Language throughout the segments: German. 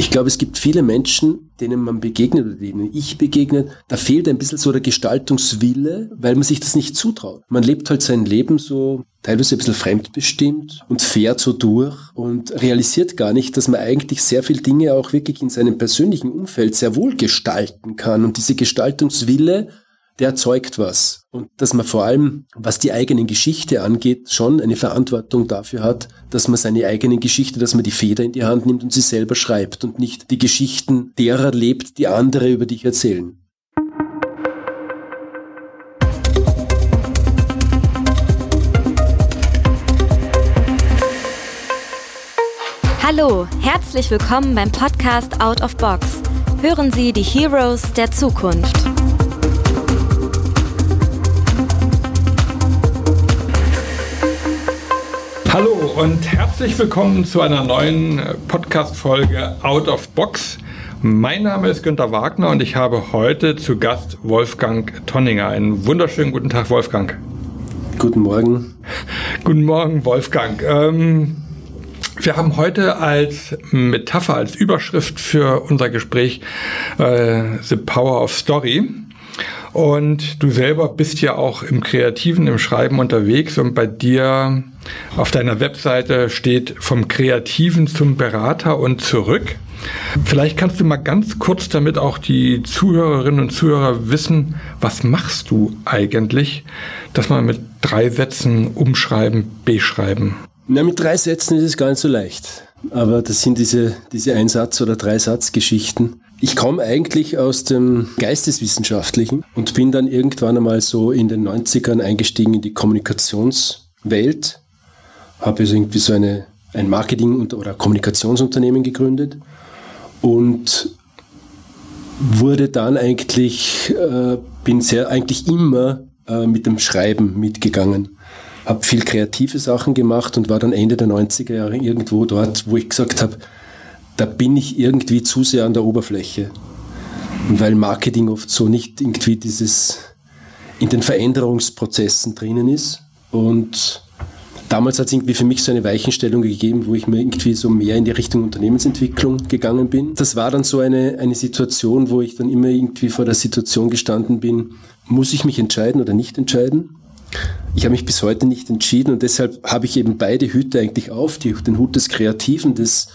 Ich glaube, es gibt viele Menschen, denen man begegnet oder denen ich begegnet, da fehlt ein bisschen so der Gestaltungswille, weil man sich das nicht zutraut. Man lebt halt sein Leben so teilweise ein bisschen fremdbestimmt und fährt so durch und realisiert gar nicht, dass man eigentlich sehr viel Dinge auch wirklich in seinem persönlichen Umfeld sehr wohl gestalten kann. Und diese Gestaltungswille der erzeugt was. Und dass man vor allem, was die eigene Geschichte angeht, schon eine Verantwortung dafür hat, dass man seine eigene Geschichte, dass man die Feder in die Hand nimmt und sie selber schreibt und nicht die Geschichten derer lebt, die andere über dich erzählen. Hallo, herzlich willkommen beim Podcast Out of Box. Hören Sie die Heroes der Zukunft. Und herzlich willkommen zu einer neuen äh, Podcast-Folge Out of Box. Mein Name ist Günter Wagner und ich habe heute zu Gast Wolfgang Tonninger. Einen wunderschönen guten Tag, Wolfgang. Guten Morgen. Guten Morgen, Wolfgang. Ähm, wir haben heute als Metapher, als Überschrift für unser Gespräch äh, The Power of Story. Und du selber bist ja auch im Kreativen, im Schreiben unterwegs und bei dir auf deiner Webseite steht vom Kreativen zum Berater und zurück. Vielleicht kannst du mal ganz kurz damit auch die Zuhörerinnen und Zuhörer wissen, was machst du eigentlich, dass man mit drei Sätzen umschreiben, beschreiben? Na, mit drei Sätzen ist es gar nicht so leicht. Aber das sind diese, diese Einsatz- oder Dreisatzgeschichten. Ich komme eigentlich aus dem Geisteswissenschaftlichen und bin dann irgendwann einmal so in den 90ern eingestiegen in die Kommunikationswelt. Habe also irgendwie so eine, ein Marketing- oder Kommunikationsunternehmen gegründet und wurde dann eigentlich, äh, bin sehr, eigentlich immer äh, mit dem Schreiben mitgegangen. Habe viel kreative Sachen gemacht und war dann Ende der 90er Jahre irgendwo dort, wo ich gesagt habe, da bin ich irgendwie zu sehr an der Oberfläche. Weil Marketing oft so nicht irgendwie dieses in den Veränderungsprozessen drinnen ist. Und damals hat es irgendwie für mich so eine Weichenstellung gegeben, wo ich mir irgendwie so mehr in die Richtung Unternehmensentwicklung gegangen bin. Das war dann so eine, eine Situation, wo ich dann immer irgendwie vor der Situation gestanden bin, muss ich mich entscheiden oder nicht entscheiden? Ich habe mich bis heute nicht entschieden und deshalb habe ich eben beide Hüte eigentlich auf, den Hut des Kreativen, des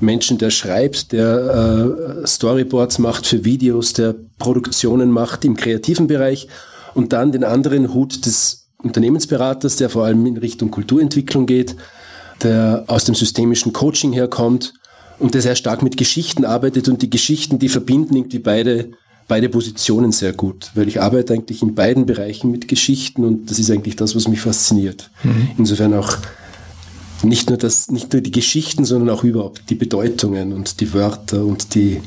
Menschen, der schreibt, der äh, Storyboards macht für Videos, der Produktionen macht im kreativen Bereich und dann den anderen Hut des Unternehmensberaters, der vor allem in Richtung Kulturentwicklung geht, der aus dem systemischen Coaching herkommt und der sehr stark mit Geschichten arbeitet und die Geschichten, die verbinden irgendwie beide, beide Positionen sehr gut, weil ich arbeite eigentlich in beiden Bereichen mit Geschichten und das ist eigentlich das, was mich fasziniert. Mhm. Insofern auch nicht nur das, nicht nur die Geschichten, sondern auch überhaupt die Bedeutungen und die Wörter und die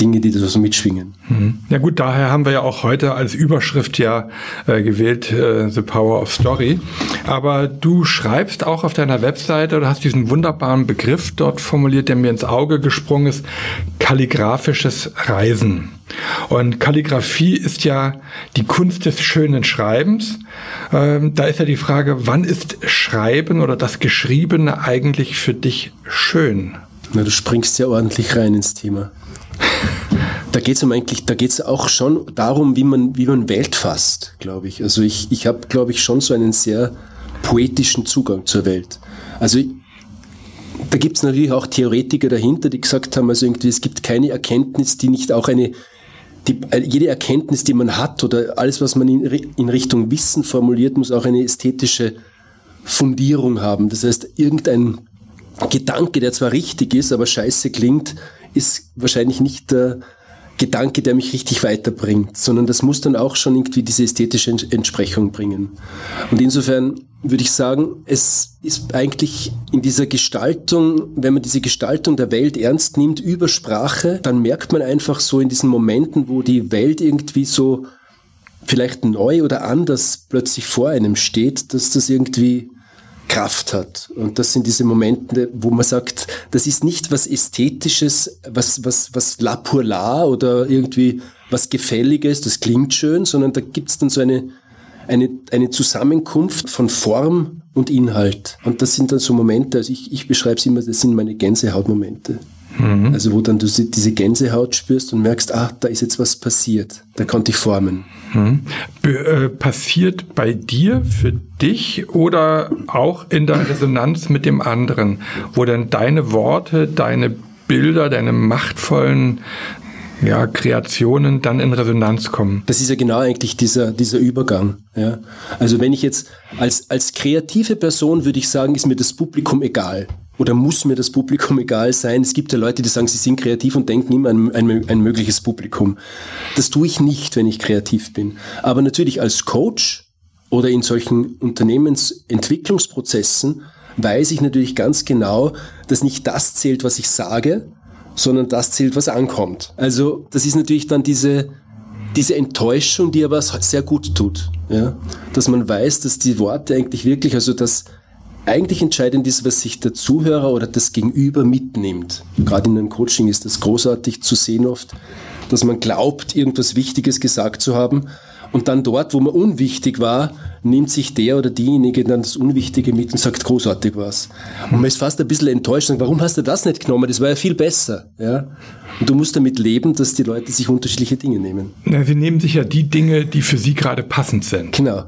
Dinge, die da so mitschwingen. Mhm. Ja gut, daher haben wir ja auch heute als Überschrift ja äh, gewählt äh, The Power of Story. Aber du schreibst auch auf deiner Webseite oder hast diesen wunderbaren Begriff dort formuliert, der mir ins Auge gesprungen ist, kalligraphisches Reisen. Und Kalligraphie ist ja die Kunst des schönen Schreibens. Ähm, da ist ja die Frage, wann ist Schreiben oder das Geschriebene eigentlich für dich schön? Na, du springst ja ordentlich rein ins Thema. Da geht es um eigentlich, da geht es auch schon darum, wie man, wie man Welt fasst, glaube ich. Also ich, ich habe, glaube ich, schon so einen sehr poetischen Zugang zur Welt. Also da gibt es natürlich auch Theoretiker dahinter, die gesagt haben, also irgendwie, es gibt keine Erkenntnis, die nicht auch eine die, jede Erkenntnis, die man hat oder alles, was man in, in Richtung Wissen formuliert, muss auch eine ästhetische Fundierung haben. Das heißt, irgendein Gedanke, der zwar richtig ist, aber scheiße klingt, ist wahrscheinlich nicht der Gedanke, der mich richtig weiterbringt, sondern das muss dann auch schon irgendwie diese ästhetische Entsprechung bringen. Und insofern würde ich sagen, es ist eigentlich in dieser Gestaltung, wenn man diese Gestaltung der Welt ernst nimmt über Sprache, dann merkt man einfach so in diesen Momenten, wo die Welt irgendwie so vielleicht neu oder anders plötzlich vor einem steht, dass das irgendwie Kraft hat. Und das sind diese Momente, wo man sagt, das ist nicht was Ästhetisches, was, was, was la pour la oder irgendwie was Gefälliges, das klingt schön, sondern da gibt es dann so eine, eine, eine Zusammenkunft von Form und Inhalt. Und das sind dann so Momente, also ich, ich beschreibe es immer, das sind meine Gänsehautmomente. Mhm. Also wo dann du diese Gänsehaut spürst und merkst, ah, da ist jetzt was passiert. Da konnte ich formen. Mhm. Be äh, passiert bei dir, für dich oder auch in der Resonanz mit dem anderen, wo dann deine Worte, deine Bilder, deine machtvollen ja, Kreationen dann in Resonanz kommen. Das ist ja genau eigentlich dieser, dieser Übergang. Ja. Also wenn ich jetzt als, als kreative Person würde ich sagen, ist mir das Publikum egal. Oder muss mir das Publikum egal sein? Es gibt ja Leute, die sagen, sie sind kreativ und denken immer an ein, ein mögliches Publikum. Das tue ich nicht, wenn ich kreativ bin. Aber natürlich als Coach oder in solchen Unternehmensentwicklungsprozessen weiß ich natürlich ganz genau, dass nicht das zählt, was ich sage, sondern das zählt, was ankommt. Also das ist natürlich dann diese, diese Enttäuschung, die aber sehr gut tut. Ja? Dass man weiß, dass die Worte eigentlich wirklich, also das eigentlich entscheidend ist, was sich der Zuhörer oder das Gegenüber mitnimmt. Gerade in einem Coaching ist das großartig zu sehen oft, dass man glaubt, irgendwas Wichtiges gesagt zu haben und dann dort, wo man unwichtig war, nimmt sich der oder diejenige dann das Unwichtige mit und sagt großartig was. Und man ist fast ein bisschen enttäuscht und sagt, warum hast du das nicht genommen? Das war ja viel besser. Ja? Und du musst damit leben, dass die Leute sich unterschiedliche Dinge nehmen. Na, sie nehmen sich ja die Dinge, die für sie gerade passend sind. Genau.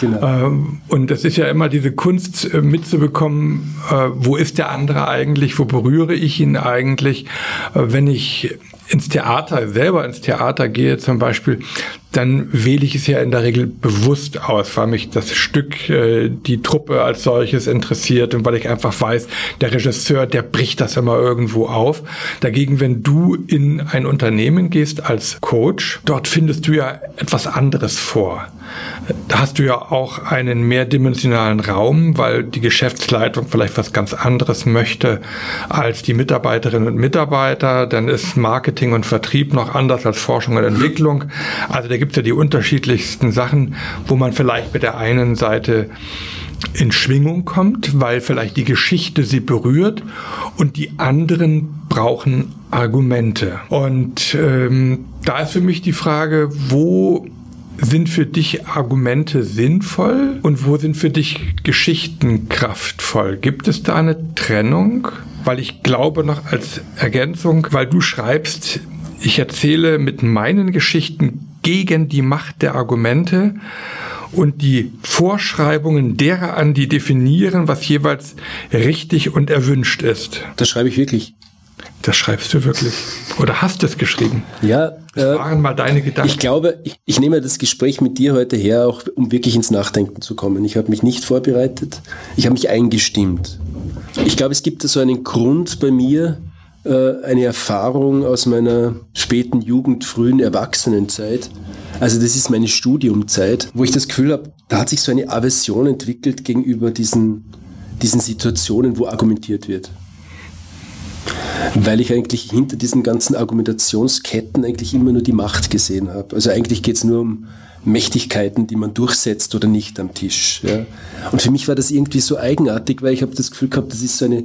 Genau. Ähm, und das ist ja immer diese Kunst äh, mitzubekommen, äh, wo ist der andere eigentlich, wo berühre ich ihn eigentlich, äh, wenn ich ins Theater, selber ins Theater gehe zum Beispiel, dann wähle ich es ja in der Regel bewusst aus, weil mich das Stück, äh, die Truppe als solches interessiert und weil ich einfach weiß, der Regisseur, der bricht das immer irgendwo auf. Dagegen, wenn du in ein Unternehmen gehst als Coach, dort findest du ja etwas anderes vor. Da hast du ja auch einen mehrdimensionalen Raum, weil die Geschäftsleitung vielleicht was ganz anderes möchte als die Mitarbeiterinnen und Mitarbeiter. Dann ist Marketing und Vertrieb noch anders als Forschung und Entwicklung. Also da gibt es ja die unterschiedlichsten Sachen, wo man vielleicht mit der einen Seite in Schwingung kommt, weil vielleicht die Geschichte sie berührt und die anderen brauchen Argumente. Und ähm, da ist für mich die Frage, wo sind für dich Argumente sinnvoll und wo sind für dich Geschichten kraftvoll? Gibt es da eine Trennung? Weil ich glaube noch als Ergänzung, weil du schreibst, ich erzähle mit meinen Geschichten gegen die Macht der Argumente und die Vorschreibungen derer an, die definieren, was jeweils richtig und erwünscht ist. Das schreibe ich wirklich. Das schreibst du wirklich. Oder hast du es geschrieben? Ja. Das äh, waren mal deine Gedanken. Ich glaube, ich, ich nehme das Gespräch mit dir heute her, auch um wirklich ins Nachdenken zu kommen. Ich habe mich nicht vorbereitet. Ich habe mich eingestimmt. Ich glaube, es gibt so einen Grund bei mir, äh, eine Erfahrung aus meiner späten Jugend, frühen Erwachsenenzeit. Also das ist meine Studiumzeit, wo ich das Gefühl habe, da hat sich so eine Aversion entwickelt gegenüber diesen, diesen Situationen, wo argumentiert wird. Weil ich eigentlich hinter diesen ganzen Argumentationsketten eigentlich immer nur die Macht gesehen habe. Also eigentlich geht es nur um Mächtigkeiten, die man durchsetzt oder nicht am Tisch. Ja. Und für mich war das irgendwie so eigenartig, weil ich habe das Gefühl gehabt, das ist so eine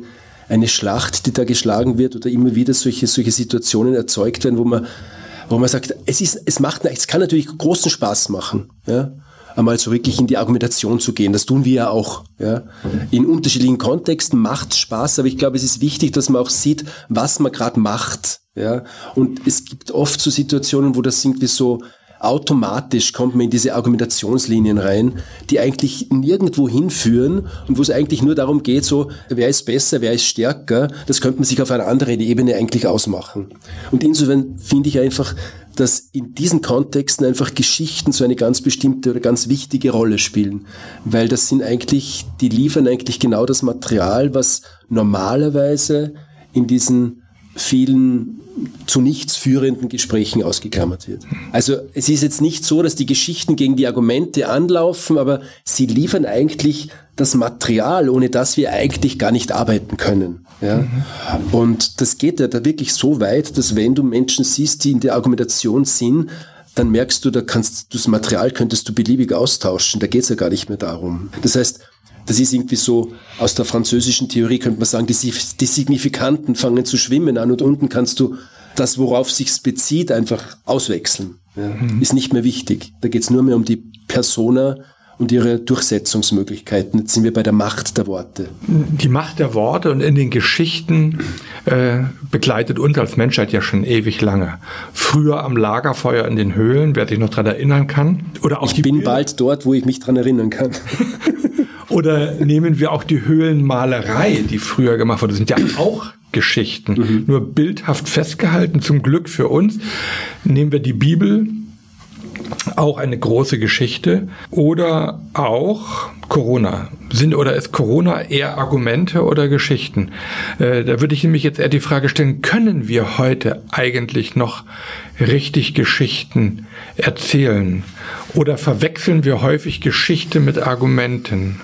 eine Schlacht, die da geschlagen wird oder immer wieder solche, solche Situationen erzeugt werden, wo man, wo man sagt, es ist, es macht, es kann natürlich großen Spaß machen, ja, einmal so wirklich in die Argumentation zu gehen. Das tun wir ja auch, ja. In unterschiedlichen Kontexten macht Spaß, aber ich glaube, es ist wichtig, dass man auch sieht, was man gerade macht, ja. Und es gibt oft so Situationen, wo das irgendwie so, automatisch kommt man in diese Argumentationslinien rein, die eigentlich nirgendwo hinführen und wo es eigentlich nur darum geht, so, wer ist besser, wer ist stärker, das könnte man sich auf einer anderen Ebene eigentlich ausmachen. Und insofern finde ich einfach, dass in diesen Kontexten einfach Geschichten so eine ganz bestimmte oder ganz wichtige Rolle spielen. Weil das sind eigentlich, die liefern eigentlich genau das Material, was normalerweise in diesen vielen zu nichts führenden Gesprächen ausgeklammert wird. Also es ist jetzt nicht so, dass die Geschichten gegen die Argumente anlaufen, aber sie liefern eigentlich das Material, ohne das wir eigentlich gar nicht arbeiten können. Ja? Mhm. Und das geht ja da wirklich so weit, dass wenn du Menschen siehst, die in der Argumentation sind, dann merkst du, da kannst du das Material könntest du beliebig austauschen. Da geht es ja gar nicht mehr darum. Das heißt, das ist irgendwie so, aus der französischen Theorie könnte man sagen, die, die Signifikanten fangen zu schwimmen an und unten kannst du das, worauf sich's bezieht, einfach auswechseln. Ja. Mhm. Ist nicht mehr wichtig. Da geht's nur mehr um die Persona und ihre Durchsetzungsmöglichkeiten. Jetzt sind wir bei der Macht der Worte. Die Macht der Worte und in den Geschichten äh, begleitet uns als Menschheit ja schon ewig lange. Früher am Lagerfeuer in den Höhlen, wer sich noch daran erinnern kann. Oder auch ich bin Bilder. bald dort, wo ich mich daran erinnern kann. Oder nehmen wir auch die Höhlenmalerei, die früher gemacht wurde, das sind ja auch Geschichten, mhm. nur bildhaft festgehalten, zum Glück für uns. Nehmen wir die Bibel, auch eine große Geschichte. Oder auch Corona. Sind oder ist Corona eher Argumente oder Geschichten? Äh, da würde ich nämlich jetzt eher die Frage stellen, können wir heute eigentlich noch richtig Geschichten erzählen? Oder verwechseln wir häufig Geschichte mit Argumenten?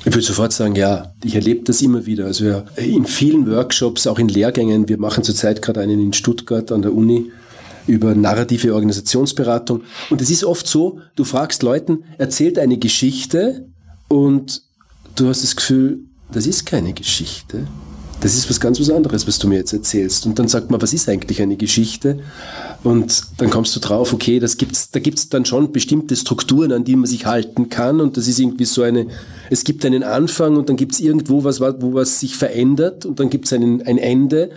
Ich würde sofort sagen, ja. Ich erlebe das immer wieder. Also wir, in vielen Workshops, auch in Lehrgängen, wir machen zurzeit gerade einen in Stuttgart an der Uni, über narrative Organisationsberatung. Und es ist oft so, du fragst Leuten, erzählt eine Geschichte und du hast das Gefühl, das ist keine Geschichte. Das ist was ganz was anderes, was du mir jetzt erzählst. Und dann sagt man, was ist eigentlich eine Geschichte? Und dann kommst du drauf, okay, das gibt's, da gibt's dann schon bestimmte Strukturen, an die man sich halten kann. Und das ist irgendwie so eine, es gibt einen Anfang und dann gibt's irgendwo was, wo was sich verändert und dann gibt's einen, ein Ende.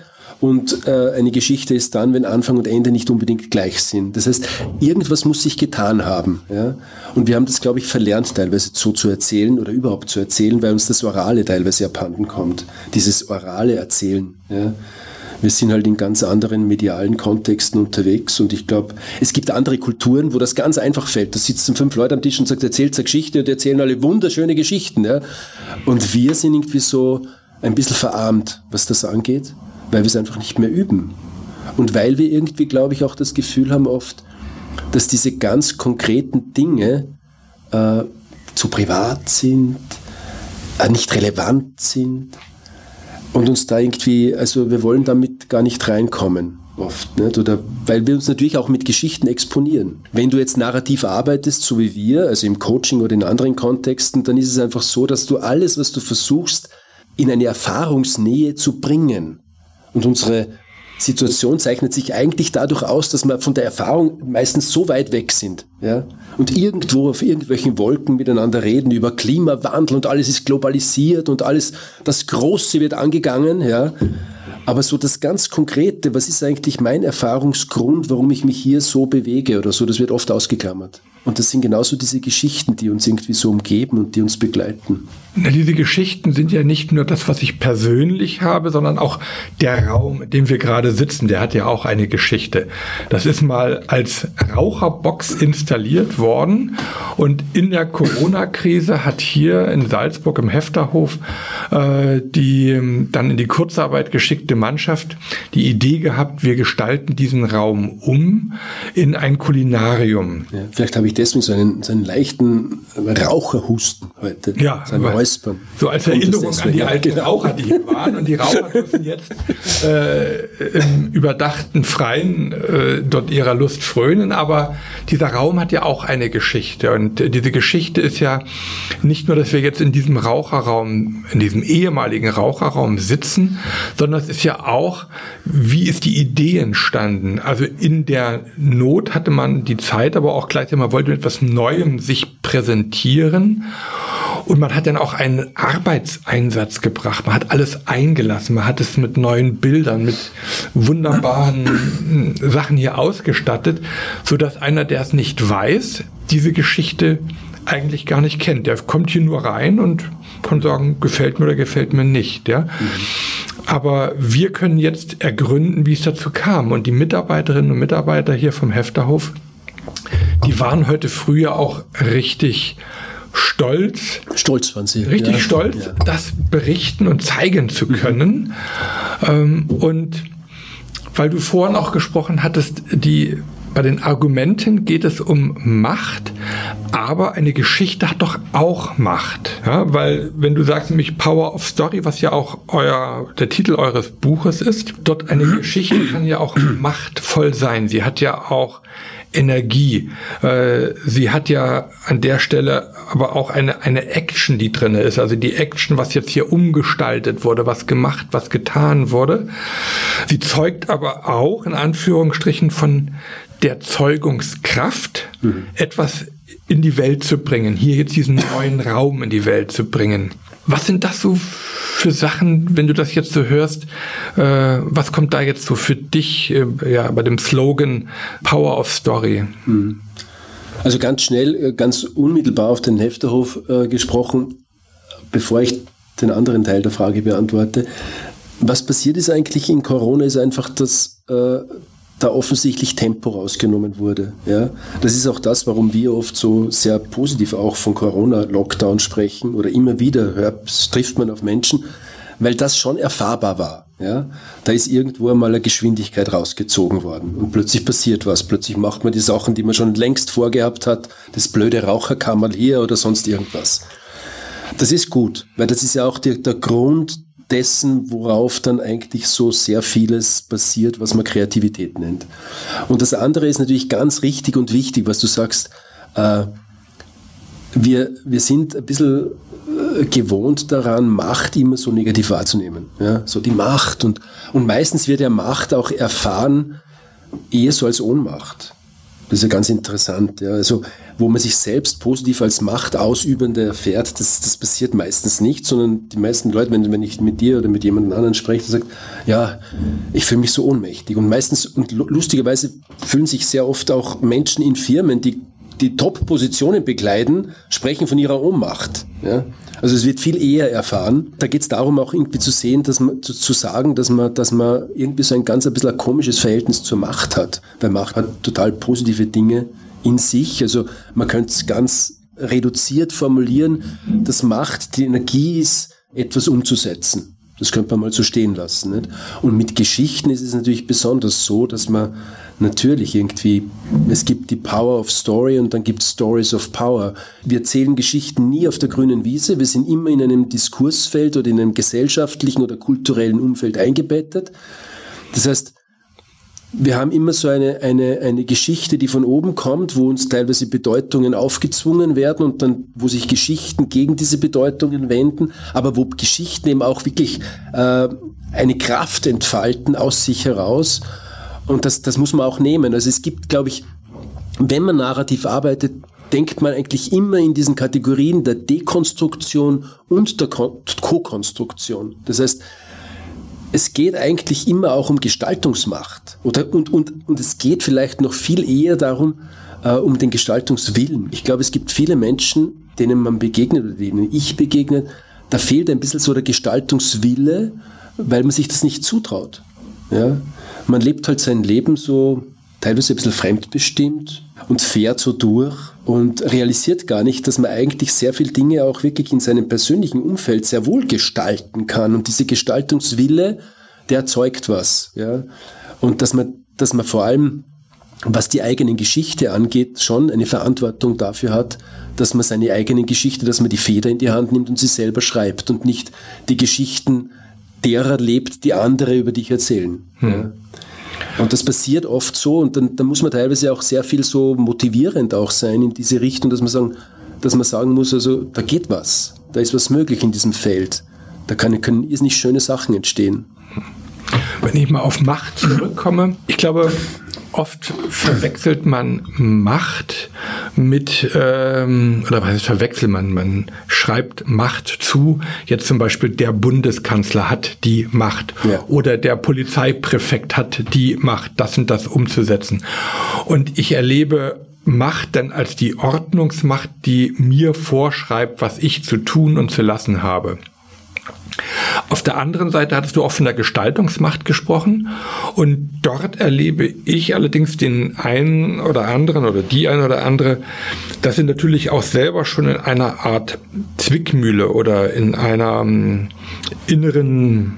Und äh, eine Geschichte ist dann, wenn Anfang und Ende nicht unbedingt gleich sind. Das heißt, irgendwas muss sich getan haben. Ja? Und wir haben das, glaube ich, verlernt, teilweise so zu erzählen oder überhaupt zu erzählen, weil uns das Orale teilweise abhanden kommt. Dieses orale Erzählen. Ja? Wir sind halt in ganz anderen medialen Kontexten unterwegs und ich glaube, es gibt andere Kulturen, wo das ganz einfach fällt. Da sitzen fünf Leute am Tisch und sagt, erzählt eine Geschichte und erzählen alle wunderschöne Geschichten. Ja? Und wir sind irgendwie so ein bisschen verarmt, was das angeht weil wir es einfach nicht mehr üben. Und weil wir irgendwie, glaube ich, auch das Gefühl haben oft, dass diese ganz konkreten Dinge äh, zu privat sind, äh, nicht relevant sind und uns da irgendwie, also wir wollen damit gar nicht reinkommen oft, nicht? oder weil wir uns natürlich auch mit Geschichten exponieren. Wenn du jetzt narrativ arbeitest, so wie wir, also im Coaching oder in anderen Kontexten, dann ist es einfach so, dass du alles, was du versuchst, in eine Erfahrungsnähe zu bringen, und unsere Situation zeichnet sich eigentlich dadurch aus, dass wir von der Erfahrung meistens so weit weg sind, ja, und irgendwo auf irgendwelchen Wolken miteinander reden über Klimawandel und alles ist globalisiert und alles, das Große wird angegangen, ja. Aber so das ganz Konkrete, was ist eigentlich mein Erfahrungsgrund, warum ich mich hier so bewege oder so, das wird oft ausgeklammert. Und das sind genauso diese Geschichten, die uns irgendwie so umgeben und die uns begleiten. Diese Geschichten sind ja nicht nur das, was ich persönlich habe, sondern auch der Raum, in dem wir gerade sitzen, der hat ja auch eine Geschichte. Das ist mal als Raucherbox installiert worden und in der Corona-Krise hat hier in Salzburg im Hefterhof äh, die ähm, dann in die Kurzarbeit geschickte Mannschaft die Idee gehabt, wir gestalten diesen Raum um in ein Kulinarium. Ja, vielleicht habe ich deswegen so einen, so einen leichten Raucherhusten heute. Ja, so Räuspern. So als Erinnerung an die alten genau. Raucher, die hier waren. Und die Raucher dürfen jetzt äh, im überdachten Freien äh, dort ihrer Lust frönen. Aber dieser Raum hat ja auch eine Geschichte. Und diese Geschichte ist ja nicht nur, dass wir jetzt in diesem Raucherraum, in diesem ehemaligen Raucherraum sitzen, sondern es ist ja auch, wie ist die Idee entstanden? Also in der Not hatte man die Zeit, aber auch gleichzeitig, man wollte mit etwas Neuem sich präsentieren. Und man hat dann auch einen Arbeitseinsatz gebracht. Man hat alles eingelassen. Man hat es mit neuen Bildern, mit wunderbaren Sachen hier ausgestattet, so dass einer, der es nicht weiß, diese Geschichte eigentlich gar nicht kennt. Der kommt hier nur rein und kann sagen, gefällt mir oder gefällt mir nicht. Ja? Mhm. Aber wir können jetzt ergründen, wie es dazu kam. Und die Mitarbeiterinnen und Mitarbeiter hier vom Hefterhof, die waren heute früher auch richtig stolz. Stolz waren sie. Richtig ja. stolz, ja. das berichten und zeigen zu können. Mhm. und weil du vorhin auch gesprochen hattest, die bei den Argumenten geht es um Macht, aber eine Geschichte hat doch auch Macht. Ja, weil wenn du sagst nämlich Power of Story, was ja auch euer, der Titel eures Buches ist, dort eine mhm. Geschichte kann ja auch machtvoll sein. Sie hat ja auch Energie. Äh, sie hat ja an der Stelle aber auch eine, eine Action, die drinne ist. Also die Action, was jetzt hier umgestaltet wurde, was gemacht, was getan wurde. Sie zeugt aber auch in Anführungsstrichen von der Zeugungskraft, mhm. etwas in die Welt zu bringen, hier jetzt diesen neuen Raum in die Welt zu bringen. Was sind das so für Sachen, wenn du das jetzt so hörst? Äh, was kommt da jetzt so für dich äh, ja, bei dem Slogan Power of Story? Hm. Also ganz schnell, äh, ganz unmittelbar auf den Hefterhof äh, gesprochen, bevor ich den anderen Teil der Frage beantworte. Was passiert ist eigentlich in Corona, ist einfach, dass äh, da offensichtlich Tempo rausgenommen wurde. Ja? Das ist auch das, warum wir oft so sehr positiv auch von Corona-Lockdown sprechen oder immer wieder hört, trifft man auf Menschen, weil das schon erfahrbar war. Ja? Da ist irgendwo einmal eine Geschwindigkeit rausgezogen worden und plötzlich passiert was. Plötzlich macht man die Sachen, die man schon längst vorgehabt hat, das blöde Raucherkammerl hier oder sonst irgendwas. Das ist gut, weil das ist ja auch die, der Grund dessen, worauf dann eigentlich so sehr vieles passiert, was man Kreativität nennt. Und das andere ist natürlich ganz richtig und wichtig, was du sagst. Äh, wir, wir sind ein bisschen äh, gewohnt daran, Macht immer so negativ wahrzunehmen. Ja? So die Macht. Und, und meistens wird ja Macht auch erfahren eher so als Ohnmacht. Das ist ja ganz interessant. Ja. Also, wo man sich selbst positiv als Machtausübende erfährt, das, das passiert meistens nicht, sondern die meisten Leute, wenn, wenn ich mit dir oder mit jemand anderen spreche, sagt, ja, ich fühle mich so ohnmächtig. Und meistens, und lustigerweise fühlen sich sehr oft auch Menschen in Firmen, die die Top-Positionen bekleiden, sprechen von ihrer Ohnmacht. Ja? Also es wird viel eher erfahren. Da geht es darum, auch irgendwie zu sehen, dass man zu, zu, sagen, dass man, dass man irgendwie so ein ganz ein bisschen ein komisches Verhältnis zur Macht hat. Weil Macht hat total positive Dinge in sich. Also man könnte es ganz reduziert formulieren, dass Macht die Energie ist, etwas umzusetzen. Das könnte man mal so stehen lassen. Nicht? Und mit Geschichten ist es natürlich besonders so, dass man natürlich irgendwie, es gibt die Power of Story und dann gibt es Stories of Power. Wir erzählen Geschichten nie auf der grünen Wiese, wir sind immer in einem Diskursfeld oder in einem gesellschaftlichen oder kulturellen Umfeld eingebettet. Das heißt, wir haben immer so eine, eine, eine Geschichte, die von oben kommt, wo uns teilweise Bedeutungen aufgezwungen werden und dann, wo sich Geschichten gegen diese Bedeutungen wenden, aber wo Geschichten eben auch wirklich äh, eine Kraft entfalten aus sich heraus und das, das muss man auch nehmen. Also es gibt, glaube ich, wenn man narrativ arbeitet, denkt man eigentlich immer in diesen Kategorien der Dekonstruktion und der Co-Konstruktion. Das heißt, es geht eigentlich immer auch um Gestaltungsmacht. Oder, und, und, und es geht vielleicht noch viel eher darum, äh, um den Gestaltungswillen. Ich glaube, es gibt viele Menschen, denen man begegnet oder denen ich begegne, da fehlt ein bisschen so der Gestaltungswille, weil man sich das nicht zutraut. Ja? man lebt halt sein Leben so teilweise ein bisschen fremdbestimmt und fährt so durch und realisiert gar nicht, dass man eigentlich sehr viele Dinge auch wirklich in seinem persönlichen Umfeld sehr wohl gestalten kann. Und diese Gestaltungswille, der erzeugt was. Ja? Und dass man, dass man vor allem, was die eigene Geschichte angeht, schon eine Verantwortung dafür hat, dass man seine eigene Geschichte, dass man die Feder in die Hand nimmt und sie selber schreibt und nicht die Geschichten derer lebt, die andere über dich erzählen. Hm. Ja. Und das passiert oft so und dann, dann muss man teilweise auch sehr viel so motivierend auch sein in diese Richtung, dass man sagen, dass man sagen muss, also da geht was, da ist was möglich in diesem Feld, da kann, können nicht schöne Sachen entstehen. Wenn ich mal auf Macht zurückkomme, ich glaube, oft verwechselt man Macht mit, ähm, oder was heißt verwechselt man? Man schreibt Macht zu. Jetzt zum Beispiel der Bundeskanzler hat die Macht ja. oder der Polizeipräfekt hat die Macht, das und das umzusetzen. Und ich erlebe Macht dann als die Ordnungsmacht, die mir vorschreibt, was ich zu tun und zu lassen habe. Auf der anderen Seite hattest du auch von der Gestaltungsmacht gesprochen. Und dort erlebe ich allerdings den einen oder anderen oder die eine oder andere, dass sie natürlich auch selber schon in einer Art Zwickmühle oder in einer um, inneren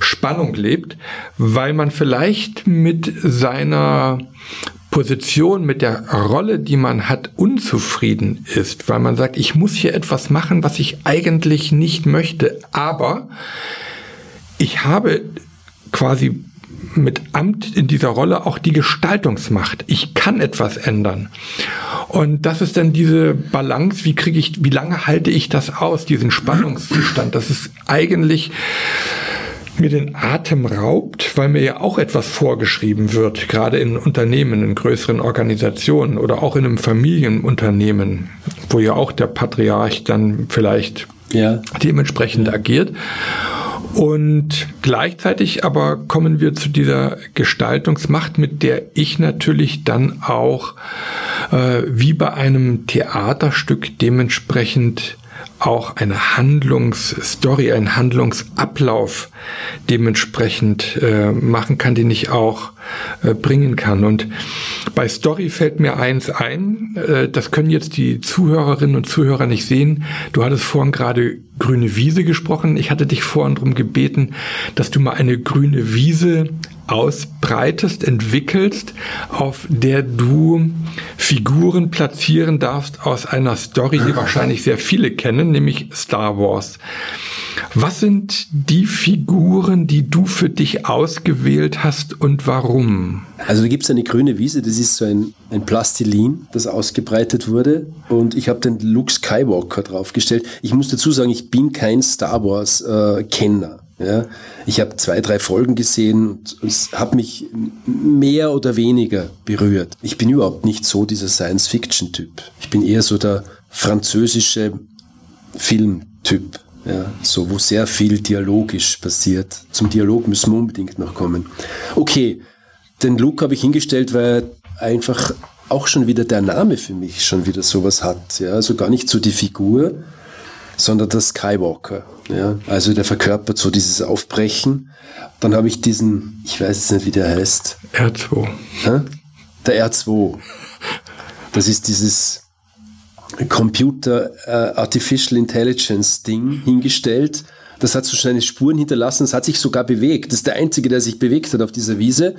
Spannung lebt, weil man vielleicht mit seiner Position, mit der Rolle, die man hat, unzufrieden ist, weil man sagt, ich muss hier etwas machen, was ich eigentlich nicht möchte, aber ich habe quasi mit Amt in dieser Rolle auch die Gestaltungsmacht. Ich kann etwas ändern. Und das ist dann diese Balance, wie kriege ich, wie lange halte ich das aus, diesen Spannungszustand? Das ist eigentlich mir den Atem raubt, weil mir ja auch etwas vorgeschrieben wird, gerade in Unternehmen, in größeren Organisationen oder auch in einem Familienunternehmen, wo ja auch der Patriarch dann vielleicht ja. dementsprechend agiert. Und gleichzeitig aber kommen wir zu dieser Gestaltungsmacht, mit der ich natürlich dann auch äh, wie bei einem Theaterstück dementsprechend auch eine Handlungsstory, ein Handlungsablauf dementsprechend äh, machen kann, den ich auch äh, bringen kann. Und bei Story fällt mir eins ein, äh, das können jetzt die Zuhörerinnen und Zuhörer nicht sehen. Du hattest vorhin gerade grüne Wiese gesprochen. Ich hatte dich vorhin darum gebeten, dass du mal eine grüne Wiese ausbreitest, entwickelst, auf der du Figuren platzieren darfst aus einer Story, die wahrscheinlich sehr viele kennen, nämlich Star Wars. Was sind die Figuren, die du für dich ausgewählt hast und warum? Also da gibt es eine grüne Wiese, das ist so ein, ein Plastilin, das ausgebreitet wurde und ich habe den Luke Skywalker draufgestellt. Ich muss dazu sagen, ich bin kein Star Wars-Kenner. Äh, ja, ich habe zwei, drei Folgen gesehen und es hat mich mehr oder weniger berührt. Ich bin überhaupt nicht so dieser Science-Fiction-Typ. Ich bin eher so der französische Film-Typ. Ja, so wo sehr viel dialogisch passiert. Zum Dialog müssen wir unbedingt noch kommen. Okay, den Look habe ich hingestellt, weil einfach auch schon wieder der Name für mich schon wieder sowas hat. Ja, also gar nicht so die Figur, sondern der Skywalker. Ja, also der verkörpert so dieses Aufbrechen. Dann habe ich diesen, ich weiß jetzt nicht, wie der heißt. R2. Hä? Der R2. Das ist dieses Computer äh, Artificial Intelligence Ding hingestellt. Das hat so seine Spuren hinterlassen. Es hat sich sogar bewegt. Das ist der einzige, der sich bewegt hat auf dieser Wiese.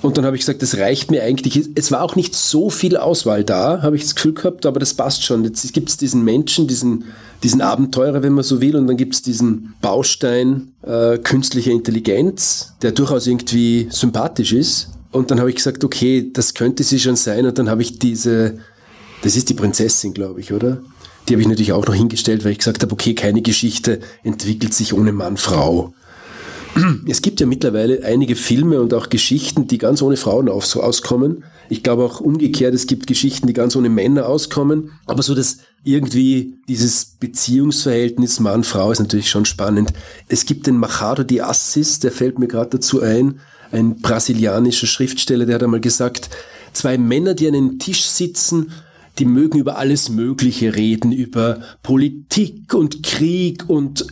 Und dann habe ich gesagt, das reicht mir eigentlich. Es war auch nicht so viel Auswahl da, habe ich das Gefühl gehabt, aber das passt schon. Jetzt gibt es diesen Menschen, diesen, diesen Abenteurer, wenn man so will, und dann gibt es diesen Baustein äh, künstlicher Intelligenz, der durchaus irgendwie sympathisch ist. Und dann habe ich gesagt, okay, das könnte sie schon sein. Und dann habe ich diese, das ist die Prinzessin, glaube ich, oder? Die habe ich natürlich auch noch hingestellt, weil ich gesagt habe, okay, keine Geschichte entwickelt sich ohne Mann-Frau. Es gibt ja mittlerweile einige Filme und auch Geschichten, die ganz ohne Frauen auskommen. Ich glaube auch umgekehrt, es gibt Geschichten, die ganz ohne Männer auskommen. Aber so das irgendwie dieses Beziehungsverhältnis Mann-Frau ist natürlich schon spannend. Es gibt den Machado de Assis, der fällt mir gerade dazu ein, ein brasilianischer Schriftsteller, der hat einmal gesagt, zwei Männer, die an einem Tisch sitzen, die mögen über alles Mögliche reden, über Politik und Krieg und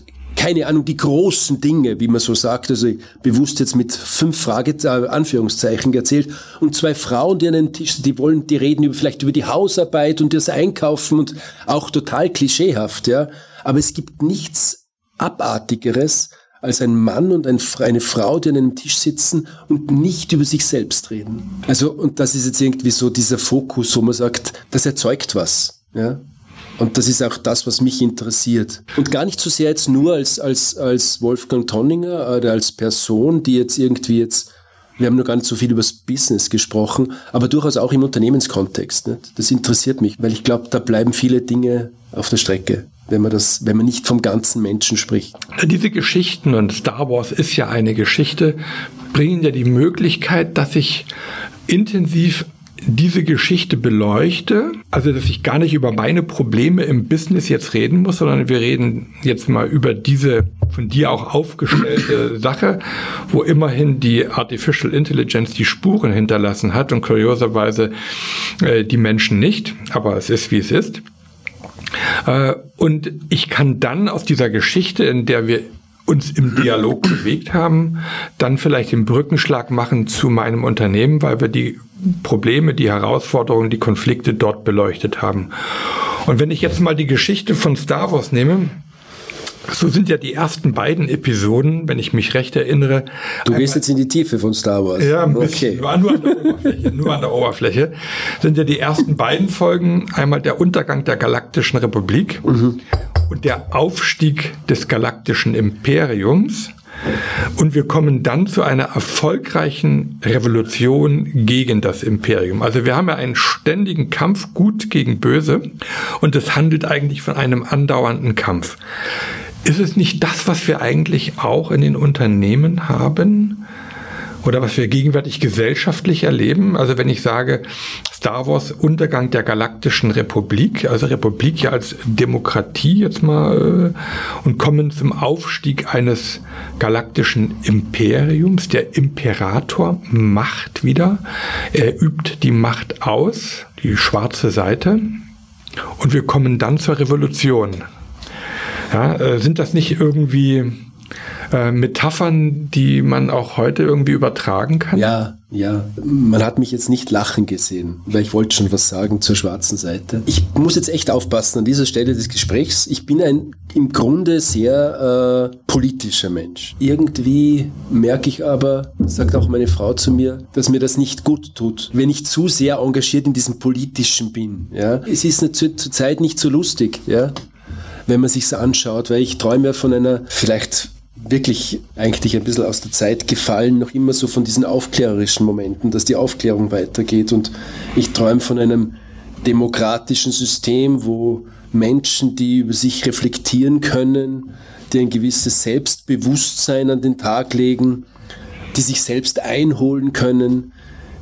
keine Ahnung, die großen Dinge, wie man so sagt, also bewusst jetzt mit fünf Frage, äh, Anführungszeichen erzählt und zwei Frauen, die an den Tisch, die wollen, die reden über, vielleicht über die Hausarbeit und das Einkaufen und auch total klischeehaft, ja. Aber es gibt nichts Abartigeres, als ein Mann und ein, eine Frau, die an einem Tisch sitzen und nicht über sich selbst reden. Also, und das ist jetzt irgendwie so dieser Fokus, wo man sagt, das erzeugt was, ja. Und das ist auch das, was mich interessiert. Und gar nicht so sehr jetzt nur als, als, als Wolfgang Tonninger oder als Person, die jetzt irgendwie jetzt, wir haben noch gar nicht so viel über das Business gesprochen, aber durchaus auch im Unternehmenskontext. Nicht? Das interessiert mich, weil ich glaube, da bleiben viele Dinge auf der Strecke wenn man das, wenn man nicht vom ganzen Menschen spricht. Diese Geschichten und Star Wars ist ja eine Geschichte, bringen ja die Möglichkeit, dass ich intensiv diese Geschichte beleuchte, also dass ich gar nicht über meine Probleme im Business jetzt reden muss, sondern wir reden jetzt mal über diese von dir auch aufgestellte Sache, wo immerhin die Artificial Intelligence die Spuren hinterlassen hat und kurioserweise äh, die Menschen nicht, aber es ist wie es ist. Äh, und ich kann dann aus dieser Geschichte, in der wir uns im Dialog bewegt haben, dann vielleicht den Brückenschlag machen zu meinem Unternehmen, weil wir die Probleme, die Herausforderungen, die Konflikte dort beleuchtet haben. Und wenn ich jetzt mal die Geschichte von Star Wars nehme, so sind ja die ersten beiden Episoden, wenn ich mich recht erinnere. Du gehst jetzt in die Tiefe von Star Wars. Ja, ein bisschen, okay. nur an der Oberfläche. nur an der Oberfläche. Sind ja die ersten beiden Folgen einmal der Untergang der Galaktischen Republik mhm. und der Aufstieg des Galaktischen Imperiums. Und wir kommen dann zu einer erfolgreichen Revolution gegen das Imperium. Also wir haben ja einen ständigen Kampf gut gegen böse und es handelt eigentlich von einem andauernden Kampf. Ist es nicht das, was wir eigentlich auch in den Unternehmen haben? oder was wir gegenwärtig gesellschaftlich erleben. Also wenn ich sage Star Wars Untergang der galaktischen Republik, also Republik ja als Demokratie jetzt mal äh, und kommen zum Aufstieg eines galaktischen Imperiums. Der Imperator macht wieder, er übt die Macht aus, die schwarze Seite. Und wir kommen dann zur Revolution. Ja, äh, sind das nicht irgendwie äh, Metaphern, die man auch heute irgendwie übertragen kann? Ja, ja. Man hat mich jetzt nicht lachen gesehen, weil ich wollte schon was sagen zur schwarzen Seite. Ich muss jetzt echt aufpassen an dieser Stelle des Gesprächs. Ich bin ein im Grunde sehr äh, politischer Mensch. Irgendwie merke ich aber, sagt auch meine Frau zu mir, dass mir das nicht gut tut, wenn ich zu sehr engagiert in diesem Politischen bin. Ja? Es ist zur, zur Zeit nicht so lustig, ja? Wenn man sich's anschaut, weil ich träume ja von einer vielleicht wirklich eigentlich ein bisschen aus der Zeit gefallen, noch immer so von diesen aufklärerischen Momenten, dass die Aufklärung weitergeht. Und ich träume von einem demokratischen System, wo Menschen, die über sich reflektieren können, die ein gewisses Selbstbewusstsein an den Tag legen, die sich selbst einholen können,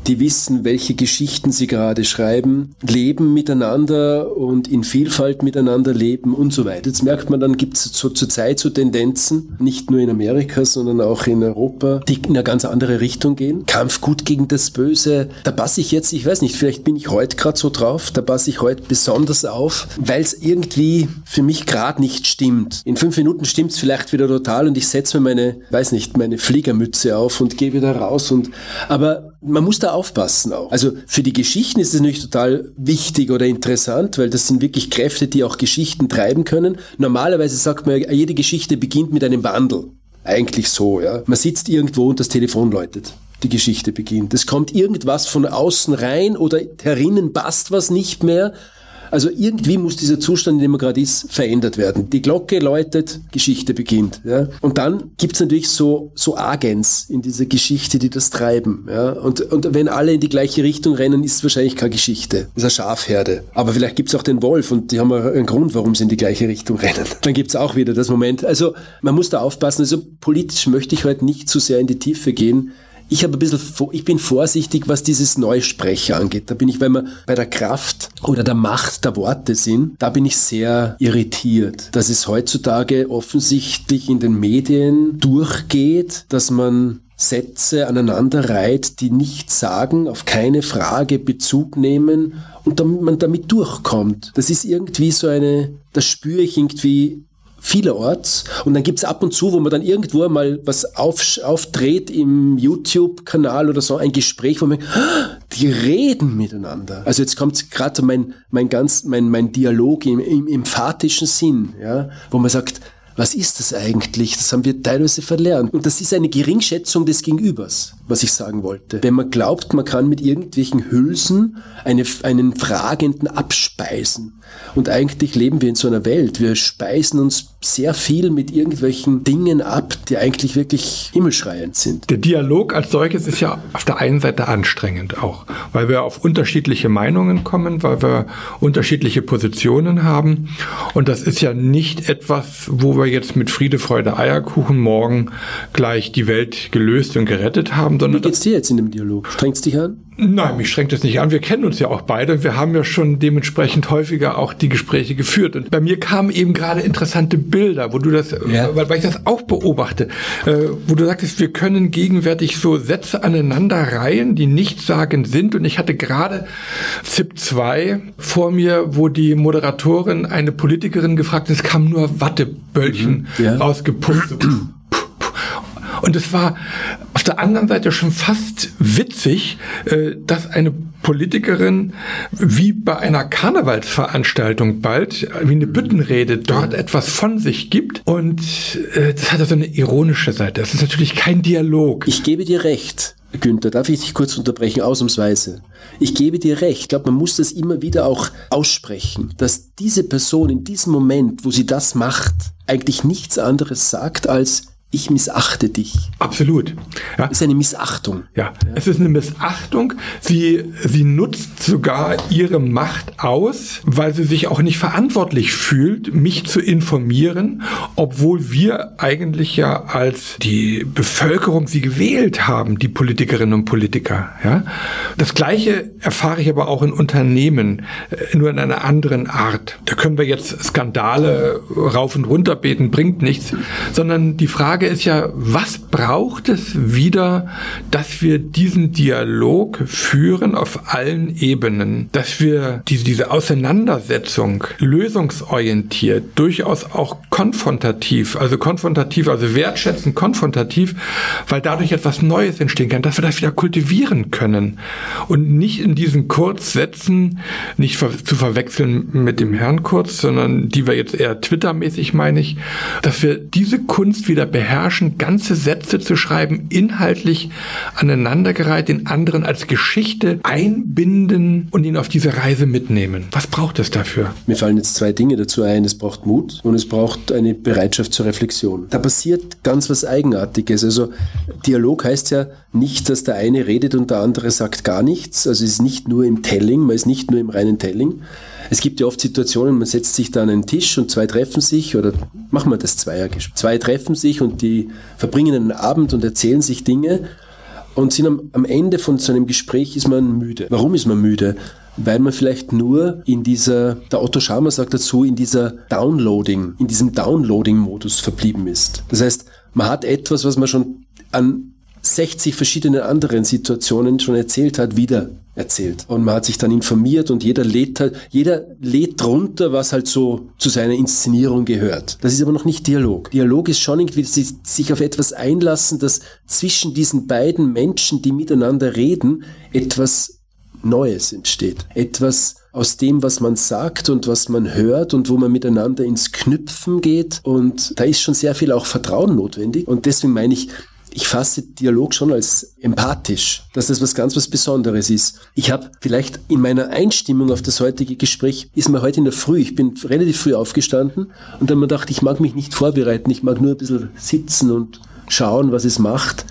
die wissen, welche Geschichten sie gerade schreiben, leben miteinander und in Vielfalt miteinander leben und so weiter. Jetzt merkt man, dann gibt es so zur Zeit so Tendenzen, nicht nur in Amerika, sondern auch in Europa, die in eine ganz andere Richtung gehen. Kampf gut gegen das Böse. Da passe ich jetzt, ich weiß nicht, vielleicht bin ich heute gerade so drauf, da passe ich heute besonders auf, weil es irgendwie für mich gerade nicht stimmt. In fünf Minuten stimmt es vielleicht wieder total und ich setze mir meine, weiß nicht, meine Fliegermütze auf und gehe wieder raus und aber man muss da aufpassen auch. Also für die Geschichten ist es natürlich total wichtig oder interessant, weil das sind wirklich Kräfte, die auch Geschichten treiben können. Normalerweise sagt man, jede Geschichte beginnt mit einem Wandel. Eigentlich so, ja. Man sitzt irgendwo und das Telefon läutet. Die Geschichte beginnt. Es kommt irgendwas von außen rein oder herinnen passt was nicht mehr also irgendwie muss dieser Zustand, in dem man gerade ist, verändert werden. Die Glocke läutet, Geschichte beginnt. Ja? Und dann gibt's natürlich so, so Agens in dieser Geschichte, die das treiben. Ja? Und, und wenn alle in die gleiche Richtung rennen, ist es wahrscheinlich keine Geschichte. Das ist eine Schafherde. Aber vielleicht gibt's auch den Wolf und die haben einen Grund, warum sie in die gleiche Richtung rennen. Dann gibt's auch wieder das Moment. Also man muss da aufpassen. Also politisch möchte ich heute nicht zu sehr in die Tiefe gehen. Ich habe ein bisschen, ich bin vorsichtig, was dieses Neusprecher angeht. Da bin ich, wenn wir bei der Kraft oder der Macht der Worte sind, da bin ich sehr irritiert, dass es heutzutage offensichtlich in den Medien durchgeht, dass man Sätze aneinander reiht, die nichts sagen, auf keine Frage Bezug nehmen und damit man damit durchkommt. Das ist irgendwie so eine, das spüre ich irgendwie vielerorts. Und dann gibt's ab und zu, wo man dann irgendwo mal was auf, aufdreht im YouTube-Kanal oder so, ein Gespräch, wo man ah, die reden miteinander. Also jetzt kommt gerade mein, mein ganz, mein, mein Dialog im, im emphatischen Sinn, ja, wo man sagt, was ist das eigentlich? Das haben wir teilweise verlernt. Und das ist eine Geringschätzung des Gegenübers, was ich sagen wollte. Wenn man glaubt, man kann mit irgendwelchen Hülsen eine, einen Fragenden abspeisen. Und eigentlich leben wir in so einer Welt. Wir speisen uns sehr viel mit irgendwelchen Dingen ab, die eigentlich wirklich himmelschreiend sind. Der Dialog als solches ist ja auf der einen Seite anstrengend auch, weil wir auf unterschiedliche Meinungen kommen, weil wir unterschiedliche Positionen haben. Und das ist ja nicht etwas, wo wir jetzt mit Friede, Freude, Eierkuchen morgen gleich die Welt gelöst und gerettet haben, sondern. Wie geht's dir jetzt in dem Dialog? Strengt's dich an? Nein, mich schränkt es nicht an. Wir kennen uns ja auch beide. Wir haben ja schon dementsprechend häufiger auch die Gespräche geführt. Und bei mir kamen eben gerade interessante Bilder, wo du das, ja. weil, ich das auch beobachte, äh, wo du sagtest, wir können gegenwärtig so Sätze aneinander reihen, die nichtssagend sind. Und ich hatte gerade ZIP 2 vor mir, wo die Moderatorin eine Politikerin gefragt hat, es kamen nur Watteböllchen mhm. ja. rausgepumpt. Und es war auf der anderen Seite schon fast witzig, äh, dass eine Politikerin wie bei einer Karnevalsveranstaltung bald, wie eine Büttenrede, dort etwas von sich gibt. Und äh, das hat also eine ironische Seite. Das ist natürlich kein Dialog. Ich gebe dir recht. Günther, darf ich dich kurz unterbrechen, ausnahmsweise? Ich gebe dir recht. Ich glaube, man muss das immer wieder auch aussprechen, dass diese Person in diesem Moment, wo sie das macht, eigentlich nichts anderes sagt als ich missachte dich. Absolut. Ja. ist eine Missachtung. Ja. ja, es ist eine Missachtung. Sie, sie nutzt sogar ihre Macht aus, weil sie sich auch nicht verantwortlich fühlt, mich zu informieren, obwohl wir eigentlich ja als die Bevölkerung sie gewählt haben, die Politikerinnen und Politiker. Ja. Das Gleiche erfahre ich aber auch in Unternehmen, äh, nur in einer anderen Art. Da können wir jetzt Skandale rauf und runter beten, bringt nichts, sondern die Frage Frage ist ja, was braucht es wieder, dass wir diesen Dialog führen auf allen Ebenen, dass wir diese, diese Auseinandersetzung lösungsorientiert, durchaus auch konfrontativ, also konfrontativ, also wertschätzend konfrontativ, weil dadurch etwas Neues entstehen kann, dass wir das wieder kultivieren können und nicht in diesen Kurzsätzen, nicht zu verwechseln mit dem Herrn Kurz, sondern die wir jetzt eher Twitter-mäßig meine ich, dass wir diese Kunst wieder beherrschen beherrschen, ganze Sätze zu schreiben, inhaltlich aneinandergereiht, den anderen als Geschichte einbinden und ihn auf diese Reise mitnehmen. Was braucht es dafür? Mir fallen jetzt zwei Dinge dazu ein. Es braucht Mut und es braucht eine Bereitschaft zur Reflexion. Da passiert ganz was Eigenartiges. Also Dialog heißt ja nicht, dass der eine redet und der andere sagt gar nichts. Also es ist nicht nur im Telling, man ist nicht nur im reinen Telling, es gibt ja oft Situationen, man setzt sich da an einen Tisch und zwei treffen sich oder machen wir das Zweiergespräch. Zwei treffen sich und die verbringen einen Abend und erzählen sich Dinge und sind am, am Ende von so einem Gespräch ist man müde. Warum ist man müde? Weil man vielleicht nur in dieser, der Otto Scharmer sagt dazu, in dieser Downloading, in diesem Downloading-Modus verblieben ist. Das heißt, man hat etwas, was man schon an 60 verschiedenen anderen Situationen schon erzählt hat, wieder erzählt. Und man hat sich dann informiert und jeder lädt halt, jeder lädt drunter, was halt so zu seiner Inszenierung gehört. Das ist aber noch nicht Dialog. Dialog ist schon irgendwie sich auf etwas einlassen, dass zwischen diesen beiden Menschen, die miteinander reden, etwas Neues entsteht. Etwas aus dem, was man sagt und was man hört und wo man miteinander ins Knüpfen geht. Und da ist schon sehr viel auch Vertrauen notwendig. Und deswegen meine ich, ich fasse Dialog schon als empathisch, dass das was ganz was Besonderes ist. Ich habe vielleicht in meiner Einstimmung auf das heutige Gespräch, ist mir heute in der Früh, ich bin relativ früh aufgestanden und dann mir gedacht, ich mag mich nicht vorbereiten, ich mag nur ein bisschen sitzen und schauen, was es macht.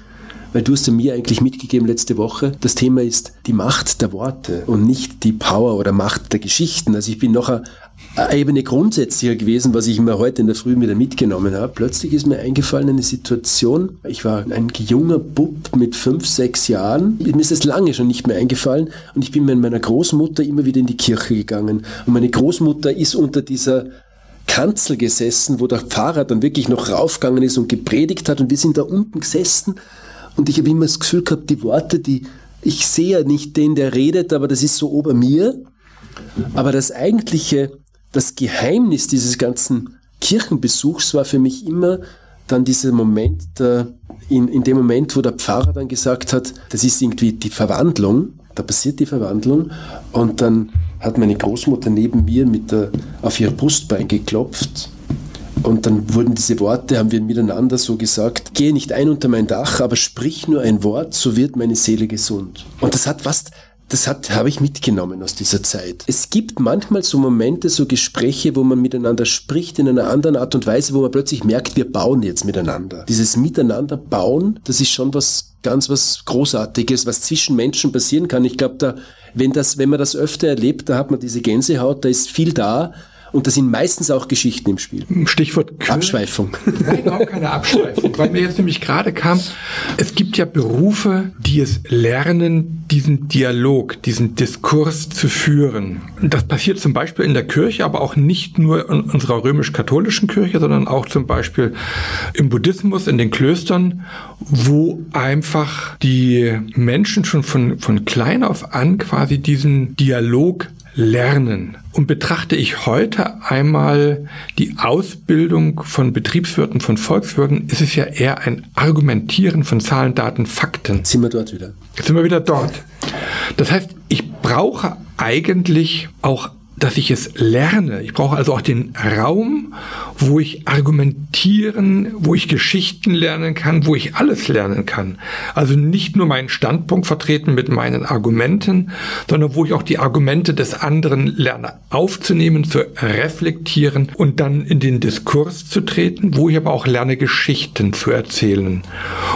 Weil du hast mir eigentlich mitgegeben letzte Woche, das Thema ist die Macht der Worte und nicht die Power oder Macht der Geschichten. Also ich bin noch eine Ebene grundsätzlicher gewesen, was ich mir heute in der Früh wieder mitgenommen habe. Plötzlich ist mir eingefallen eine Situation. Ich war ein junger Bub mit fünf, sechs Jahren. Mir ist das lange schon nicht mehr eingefallen. Und ich bin mit meiner Großmutter immer wieder in die Kirche gegangen. Und meine Großmutter ist unter dieser Kanzel gesessen, wo der Pfarrer dann wirklich noch raufgegangen ist und gepredigt hat. Und wir sind da unten gesessen. Und ich habe immer das Gefühl gehabt, die Worte, die ich sehe ja nicht den, der redet, aber das ist so ober mir. Aber das eigentliche das Geheimnis dieses ganzen Kirchenbesuchs war für mich immer dann dieser Moment, der, in, in dem Moment, wo der Pfarrer dann gesagt hat, das ist irgendwie die Verwandlung, da passiert die Verwandlung und dann hat meine Großmutter neben mir mit der, auf ihr Brustbein geklopft und dann wurden diese Worte, haben wir miteinander so gesagt, gehe nicht ein unter mein Dach, aber sprich nur ein Wort, so wird meine Seele gesund. Und das hat fast das habe ich mitgenommen aus dieser Zeit. Es gibt manchmal so Momente, so Gespräche, wo man miteinander spricht in einer anderen Art und Weise, wo man plötzlich merkt, wir bauen jetzt miteinander. Dieses Miteinander bauen, das ist schon was ganz was Großartiges, was zwischen Menschen passieren kann. Ich glaube, da, wenn das, wenn man das öfter erlebt, da hat man diese Gänsehaut, da ist viel da und da sind meistens auch Geschichten im Spiel. Stichwort Kür Abschweifung. Nein, überhaupt keine Abschweifung. Weil mir jetzt nämlich gerade kam, es gibt ja Berufe, die es lernen, diesen Dialog, diesen Diskurs zu führen. Das passiert zum Beispiel in der Kirche, aber auch nicht nur in unserer römisch-katholischen Kirche, sondern auch zum Beispiel im Buddhismus, in den Klöstern, wo einfach die Menschen schon von, von klein auf an quasi diesen Dialog lernen. Und betrachte ich heute einmal die Ausbildung von Betriebswirten, von Volkswirten, ist es ja eher ein Argumentieren von Zahlen, Daten, Fakten. Jetzt sind wir dort wieder. Jetzt sind wir wieder dort. Das heißt, ich brauche eigentlich auch dass ich es lerne. Ich brauche also auch den Raum, wo ich argumentieren, wo ich Geschichten lernen kann, wo ich alles lernen kann. Also nicht nur meinen Standpunkt vertreten mit meinen Argumenten, sondern wo ich auch die Argumente des anderen lerne aufzunehmen, zu reflektieren und dann in den Diskurs zu treten, wo ich aber auch lerne, Geschichten zu erzählen.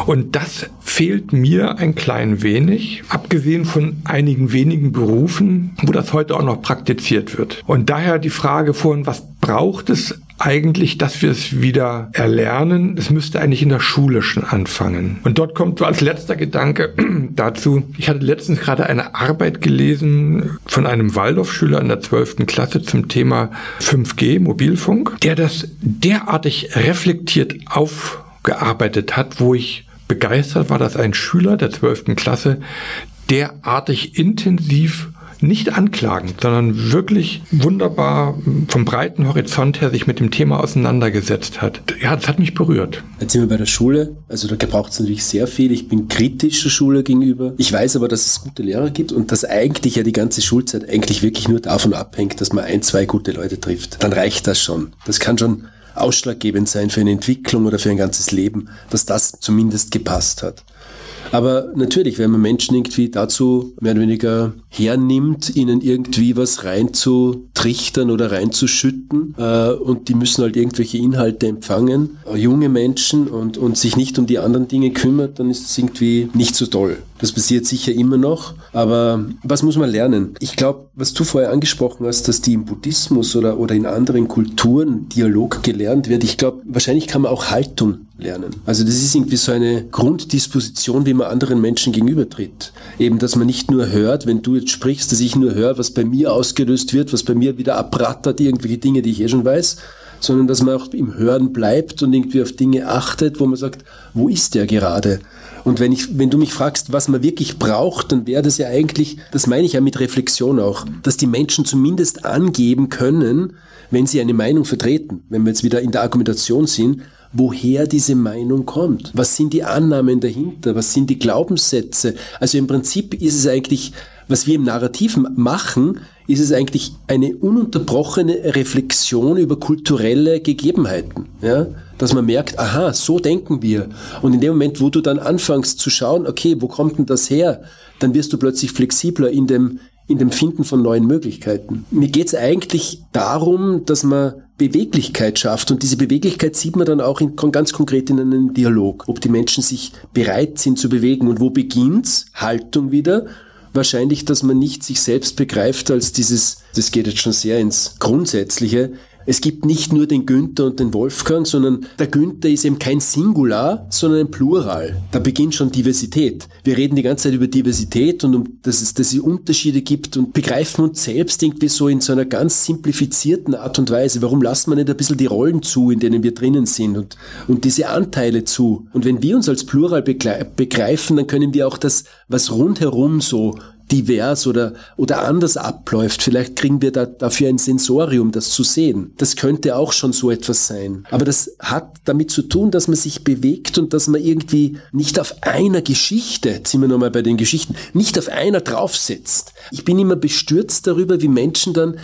Und das fehlt mir ein klein wenig, abgesehen von einigen wenigen Berufen, wo das heute auch noch praktiziert wird. Und daher die Frage vorhin, was braucht es eigentlich, dass wir es wieder erlernen. Es müsste eigentlich in der Schule schon anfangen. Und dort kommt so als letzter Gedanke dazu, ich hatte letztens gerade eine Arbeit gelesen von einem Waldorfschüler in der 12. Klasse zum Thema 5G Mobilfunk, der das derartig reflektiert aufgearbeitet hat, wo ich begeistert war, dass ein Schüler der 12. Klasse derartig intensiv nicht anklagend, sondern wirklich wunderbar vom breiten Horizont her sich mit dem Thema auseinandergesetzt hat. Ja, das hat mich berührt. Jetzt sind wir bei der Schule. Also da gebraucht es natürlich sehr viel. Ich bin kritisch der Schule gegenüber. Ich weiß aber, dass es gute Lehrer gibt und dass eigentlich ja die ganze Schulzeit eigentlich wirklich nur davon abhängt, dass man ein, zwei gute Leute trifft. Dann reicht das schon. Das kann schon ausschlaggebend sein für eine Entwicklung oder für ein ganzes Leben, dass das zumindest gepasst hat. Aber natürlich, wenn man Menschen irgendwie dazu mehr oder weniger hernimmt, ihnen irgendwie was reinzutrichtern oder reinzuschütten äh, und die müssen halt irgendwelche Inhalte empfangen, äh, junge Menschen und, und sich nicht um die anderen Dinge kümmert, dann ist es irgendwie nicht so toll. Das passiert sicher immer noch, aber was muss man lernen? Ich glaube, was du vorher angesprochen hast, dass die im Buddhismus oder, oder in anderen Kulturen Dialog gelernt wird, ich glaube, wahrscheinlich kann man auch Haltung lernen. Also das ist irgendwie so eine Grunddisposition, wie man anderen Menschen gegenübertritt. Eben, dass man nicht nur hört, wenn du jetzt sprichst, dass ich nur höre, was bei mir ausgelöst wird, was bei mir wieder abrattert, irgendwelche Dinge, die ich eh schon weiß, sondern dass man auch im Hören bleibt und irgendwie auf Dinge achtet, wo man sagt, wo ist der gerade? Und wenn ich, wenn du mich fragst, was man wirklich braucht, dann wäre das ja eigentlich, das meine ich ja mit Reflexion auch, dass die Menschen zumindest angeben können, wenn sie eine Meinung vertreten, wenn wir jetzt wieder in der Argumentation sind, woher diese Meinung kommt. Was sind die Annahmen dahinter? Was sind die Glaubenssätze? Also im Prinzip ist es eigentlich, was wir im Narrativ machen, ist es eigentlich eine ununterbrochene Reflexion über kulturelle Gegebenheiten. Ja? Dass man merkt, aha, so denken wir. Und in dem Moment, wo du dann anfängst zu schauen, okay, wo kommt denn das her? Dann wirst du plötzlich flexibler in dem, in dem Finden von neuen Möglichkeiten. Mir geht es eigentlich darum, dass man Beweglichkeit schafft. Und diese Beweglichkeit sieht man dann auch in, ganz konkret in einem Dialog, ob die Menschen sich bereit sind zu bewegen. Und wo beginnt's? Haltung wieder wahrscheinlich, dass man nicht sich selbst begreift als dieses, das geht jetzt schon sehr ins Grundsätzliche, es gibt nicht nur den Günther und den Wolfgang, sondern der Günther ist eben kein Singular, sondern ein Plural. Da beginnt schon Diversität. Wir reden die ganze Zeit über Diversität und um, dass es, dass es Unterschiede gibt und begreifen uns selbst irgendwie so in so einer ganz simplifizierten Art und Weise. Warum lassen wir nicht ein bisschen die Rollen zu, in denen wir drinnen sind und, und diese Anteile zu? Und wenn wir uns als Plural begreifen, dann können wir auch das, was rundherum so divers oder, oder anders abläuft. Vielleicht kriegen wir da, dafür ein Sensorium, das zu sehen. Das könnte auch schon so etwas sein. Aber das hat damit zu tun, dass man sich bewegt und dass man irgendwie nicht auf einer Geschichte, jetzt sind wir nochmal bei den Geschichten, nicht auf einer draufsetzt. Ich bin immer bestürzt darüber, wie Menschen dann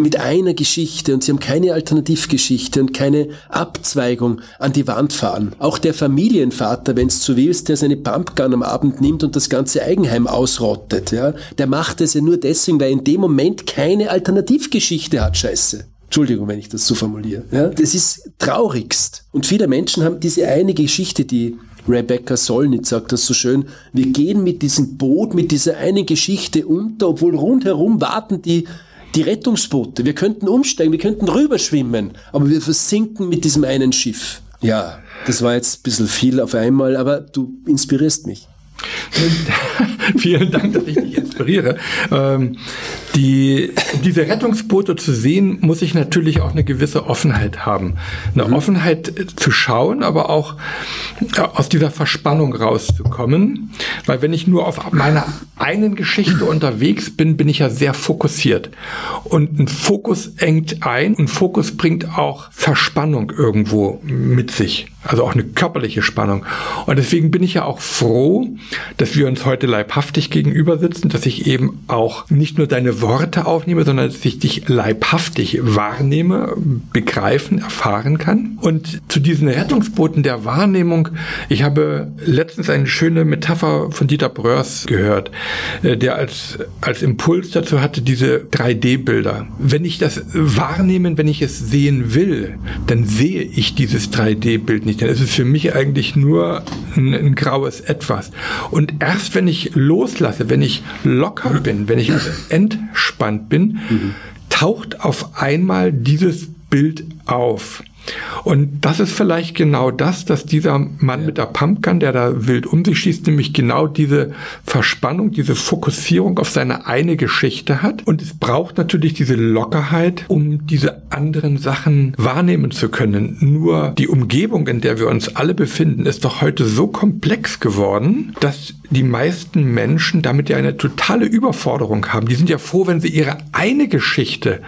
mit einer Geschichte und sie haben keine Alternativgeschichte und keine Abzweigung an die Wand fahren. Auch der Familienvater, wenn es zu willst, der seine Pumpgun am Abend nimmt und das ganze Eigenheim ausrottet, ja, der macht es ja nur deswegen, weil er in dem Moment keine Alternativgeschichte hat, scheiße. Entschuldigung, wenn ich das so formuliere. Ja, das ist traurigst. Und viele Menschen haben diese eine Geschichte, die Rebecca Solnit sagt das so schön, wir gehen mit diesem Boot, mit dieser einen Geschichte unter, obwohl rundherum warten die die Rettungsboote. Wir könnten umsteigen, wir könnten rüberschwimmen, aber wir versinken mit diesem einen Schiff. Ja, das war jetzt ein bisschen viel auf einmal, aber du inspirierst mich. Vielen Dank, dass ich dich inspiriere. Ähm, die, diese Rettungsboote zu sehen, muss ich natürlich auch eine gewisse Offenheit haben. Eine mhm. Offenheit zu schauen, aber auch aus dieser Verspannung rauszukommen. Weil wenn ich nur auf meiner einen Geschichte unterwegs bin, bin ich ja sehr fokussiert. Und ein Fokus engt ein und Fokus bringt auch Verspannung irgendwo mit sich. Also auch eine körperliche Spannung. Und deswegen bin ich ja auch froh, dass wir uns heute leibhaftig gegenüber sitzen, dass ich eben auch nicht nur deine Worte aufnehme, sondern dass ich dich leibhaftig wahrnehme, begreifen, erfahren kann. Und zu diesen Rettungsbooten der Wahrnehmung, ich habe letztens eine schöne Metapher von Dieter Bröers gehört, äh, der als, als Impuls dazu hatte, diese 3D-Bilder. Wenn ich das wahrnehmen, wenn ich es sehen will, dann sehe ich dieses 3D-Bild nicht. Dann ist es für mich eigentlich nur ein, ein graues Etwas. Und erst wenn ich loslasse, wenn ich locker bin, wenn ich entspannt bin, mhm. taucht auf einmal dieses Bild auf. Und das ist vielleicht genau das, dass dieser Mann ja. mit der Pumpgun, der da wild um sich schießt, nämlich genau diese Verspannung, diese Fokussierung auf seine eine Geschichte hat. Und es braucht natürlich diese Lockerheit, um diese anderen Sachen wahrnehmen zu können. Nur die Umgebung, in der wir uns alle befinden, ist doch heute so komplex geworden, dass die meisten Menschen damit ja eine totale Überforderung haben. Die sind ja froh, wenn sie ihre eine Geschichte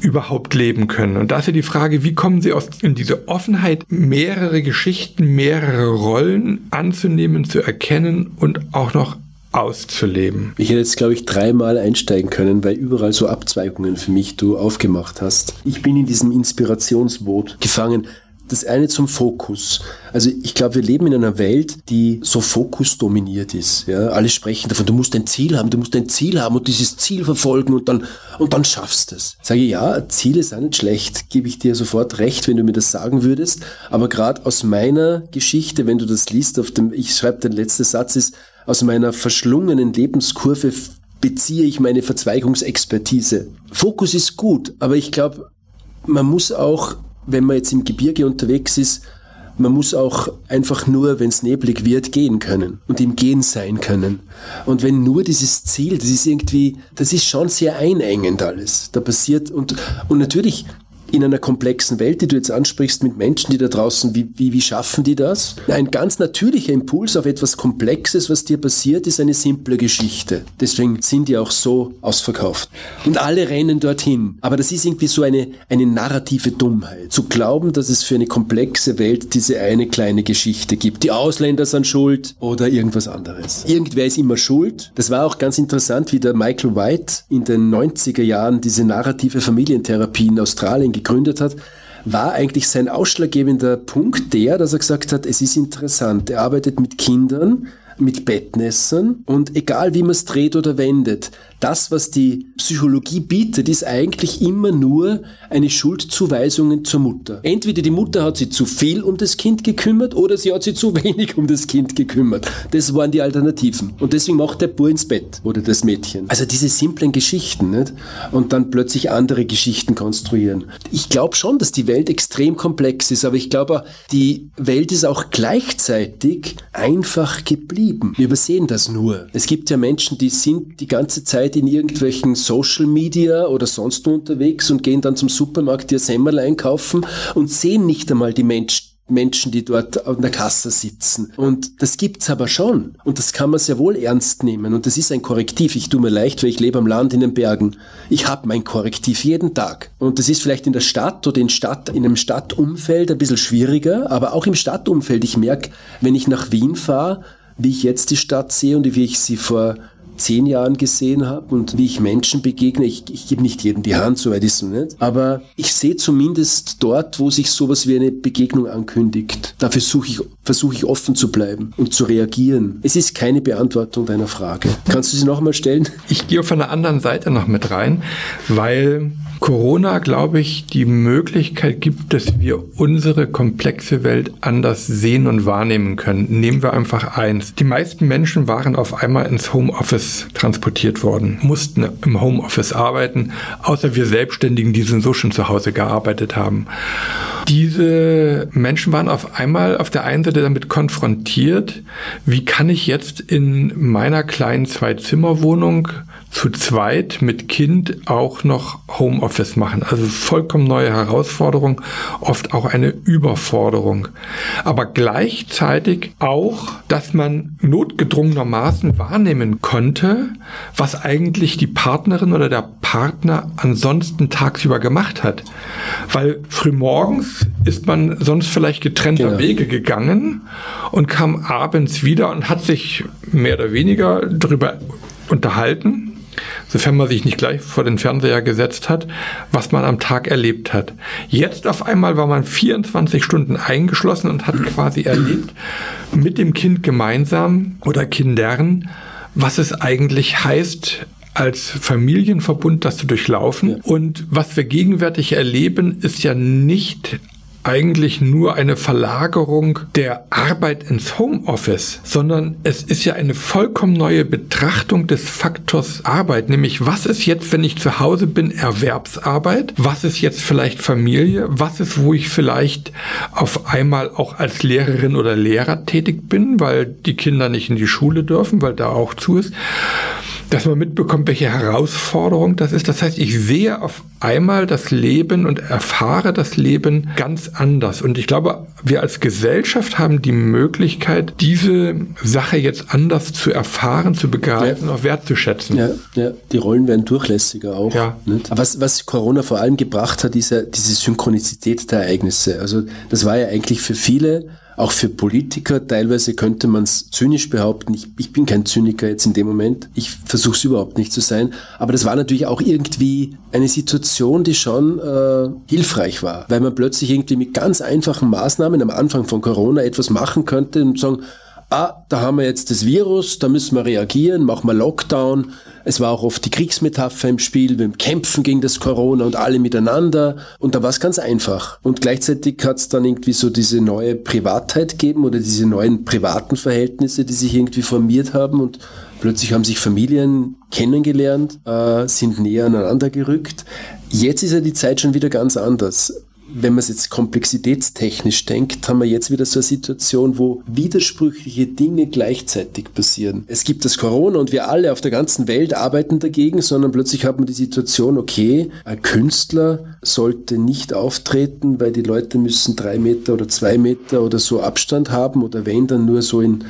überhaupt leben können. Und da ist ja die Frage, wie kommen Sie aus, in diese Offenheit, mehrere Geschichten, mehrere Rollen anzunehmen, zu erkennen und auch noch auszuleben. Ich hätte jetzt, glaube ich, dreimal einsteigen können, weil überall so Abzweigungen für mich du aufgemacht hast. Ich bin in diesem Inspirationsboot gefangen. Das eine zum Fokus. Also ich glaube, wir leben in einer Welt, die so fokusdominiert ist. Ja? Alle sprechen davon, du musst ein Ziel haben, du musst ein Ziel haben und dieses Ziel verfolgen und dann, und dann schaffst du es. Sage ich, ja, Ziele sind nicht schlecht, gebe ich dir sofort recht, wenn du mir das sagen würdest. Aber gerade aus meiner Geschichte, wenn du das liest, auf dem, ich schreibe, den letzten Satz ist, aus meiner verschlungenen Lebenskurve beziehe ich meine Verzweigungsexpertise. Fokus ist gut, aber ich glaube, man muss auch wenn man jetzt im Gebirge unterwegs ist, man muss auch einfach nur, wenn es neblig wird, gehen können und im Gehen sein können. Und wenn nur dieses Ziel, das ist irgendwie, das ist schon sehr einengend alles. Da passiert und, und natürlich in einer komplexen Welt, die du jetzt ansprichst, mit Menschen, die da draußen, wie, wie, wie schaffen die das? Ein ganz natürlicher Impuls auf etwas Komplexes, was dir passiert, ist eine simple Geschichte. Deswegen sind die auch so ausverkauft. Und alle rennen dorthin. Aber das ist irgendwie so eine, eine narrative Dummheit. Zu glauben, dass es für eine komplexe Welt diese eine kleine Geschichte gibt. Die Ausländer sind schuld oder irgendwas anderes. Irgendwer ist immer schuld. Das war auch ganz interessant, wie der Michael White in den 90er Jahren diese narrative Familientherapie in Australien gegründet hat, war eigentlich sein ausschlaggebender Punkt der, dass er gesagt hat, es ist interessant, er arbeitet mit Kindern, mit Bettnässern und egal wie man es dreht oder wendet, das, was die Psychologie bietet, ist eigentlich immer nur eine Schuldzuweisung zur Mutter. Entweder die Mutter hat sich zu viel um das Kind gekümmert oder sie hat sich zu wenig um das Kind gekümmert. Das waren die Alternativen. Und deswegen macht der Bub ins Bett oder das Mädchen. Also diese simplen Geschichten, nicht? Und dann plötzlich andere Geschichten konstruieren. Ich glaube schon, dass die Welt extrem komplex ist, aber ich glaube, die Welt ist auch gleichzeitig einfach geblieben. Wir übersehen das nur. Es gibt ja Menschen, die sind die ganze Zeit Zeit in irgendwelchen Social Media oder sonst wo unterwegs und gehen dann zum Supermarkt ihr Semmel einkaufen und sehen nicht einmal die Menschen, Menschen, die dort an der Kasse sitzen. Und das gibt's aber schon. Und das kann man sehr wohl ernst nehmen. Und das ist ein Korrektiv. Ich tue mir leicht, weil ich lebe am Land in den Bergen. Ich habe mein Korrektiv jeden Tag. Und das ist vielleicht in der Stadt oder in, Stadt, in einem Stadtumfeld ein bisschen schwieriger. Aber auch im Stadtumfeld. Ich merke, wenn ich nach Wien fahre, wie ich jetzt die Stadt sehe und wie ich sie vor zehn Jahren gesehen habe und wie ich Menschen begegne. Ich, ich gebe nicht jedem die Hand, so weit ist es nicht. Aber ich sehe zumindest dort, wo sich sowas wie eine Begegnung ankündigt. Da versuche ich, versuche ich offen zu bleiben und zu reagieren. Es ist keine Beantwortung deiner Frage. Kannst du sie noch einmal stellen? Ich gehe von der anderen Seite noch mit rein, weil Corona, glaube ich, die Möglichkeit gibt, dass wir unsere komplexe Welt anders sehen und wahrnehmen können. Nehmen wir einfach eins. Die meisten Menschen waren auf einmal ins Homeoffice transportiert worden, mussten im Homeoffice arbeiten, außer wir Selbstständigen, die so schon zu Hause gearbeitet haben. Diese Menschen waren auf einmal auf der einen Seite damit konfrontiert, wie kann ich jetzt in meiner kleinen Zwei-Zimmer-Wohnung zu zweit mit Kind auch noch Homeoffice machen. Also vollkommen neue Herausforderung, oft auch eine Überforderung. Aber gleichzeitig auch, dass man notgedrungenermaßen wahrnehmen konnte, was eigentlich die Partnerin oder der Partner ansonsten tagsüber gemacht hat. Weil frühmorgens ist man sonst vielleicht getrennter genau. Wege gegangen und kam abends wieder und hat sich mehr oder weniger darüber unterhalten, sofern man sich nicht gleich vor den Fernseher gesetzt hat, was man am Tag erlebt hat. Jetzt auf einmal war man 24 Stunden eingeschlossen und hat quasi erlebt, mit dem Kind gemeinsam oder Kindern, was es eigentlich heißt, als Familienverbund das zu durchlaufen. Und was wir gegenwärtig erleben, ist ja nicht eigentlich nur eine Verlagerung der Arbeit ins Homeoffice, sondern es ist ja eine vollkommen neue Betrachtung des Faktors Arbeit, nämlich was ist jetzt, wenn ich zu Hause bin, Erwerbsarbeit, was ist jetzt vielleicht Familie, was ist, wo ich vielleicht auf einmal auch als Lehrerin oder Lehrer tätig bin, weil die Kinder nicht in die Schule dürfen, weil da auch zu ist dass man mitbekommt, welche Herausforderung das ist. Das heißt, ich sehe auf einmal das Leben und erfahre das Leben ganz anders. Und ich glaube, wir als Gesellschaft haben die Möglichkeit, diese Sache jetzt anders zu erfahren, zu begreifen ja. und auch wertzuschätzen. Ja, ja, die Rollen werden durchlässiger auch. Ja. Nicht? Was, was Corona vor allem gebracht hat, ist ja diese Synchronizität der Ereignisse. Also das war ja eigentlich für viele auch für Politiker, teilweise könnte man es zynisch behaupten, ich, ich, bin kein Zyniker jetzt in dem Moment, ich versuche es überhaupt nicht zu sein, aber das war natürlich auch irgendwie eine Situation, die schon äh, hilfreich war, weil man plötzlich irgendwie mit ganz einfachen Maßnahmen am Anfang von Corona etwas machen könnte und sagen, ah, da haben wir jetzt das Virus, da müssen wir reagieren, machen wir Lockdown. Es war auch oft die Kriegsmetapher im Spiel, wir kämpfen gegen das Corona und alle miteinander. Und da war es ganz einfach. Und gleichzeitig hat es dann irgendwie so diese neue Privatheit gegeben oder diese neuen privaten Verhältnisse, die sich irgendwie formiert haben und plötzlich haben sich Familien kennengelernt, äh, sind näher aneinander gerückt. Jetzt ist ja die Zeit schon wieder ganz anders wenn man es jetzt komplexitätstechnisch denkt, haben wir jetzt wieder so eine Situation, wo widersprüchliche Dinge gleichzeitig passieren. Es gibt das Corona und wir alle auf der ganzen Welt arbeiten dagegen, sondern plötzlich hat man die Situation, okay, ein Künstler sollte nicht auftreten, weil die Leute müssen drei Meter oder zwei Meter oder so Abstand haben oder wenn dann nur so in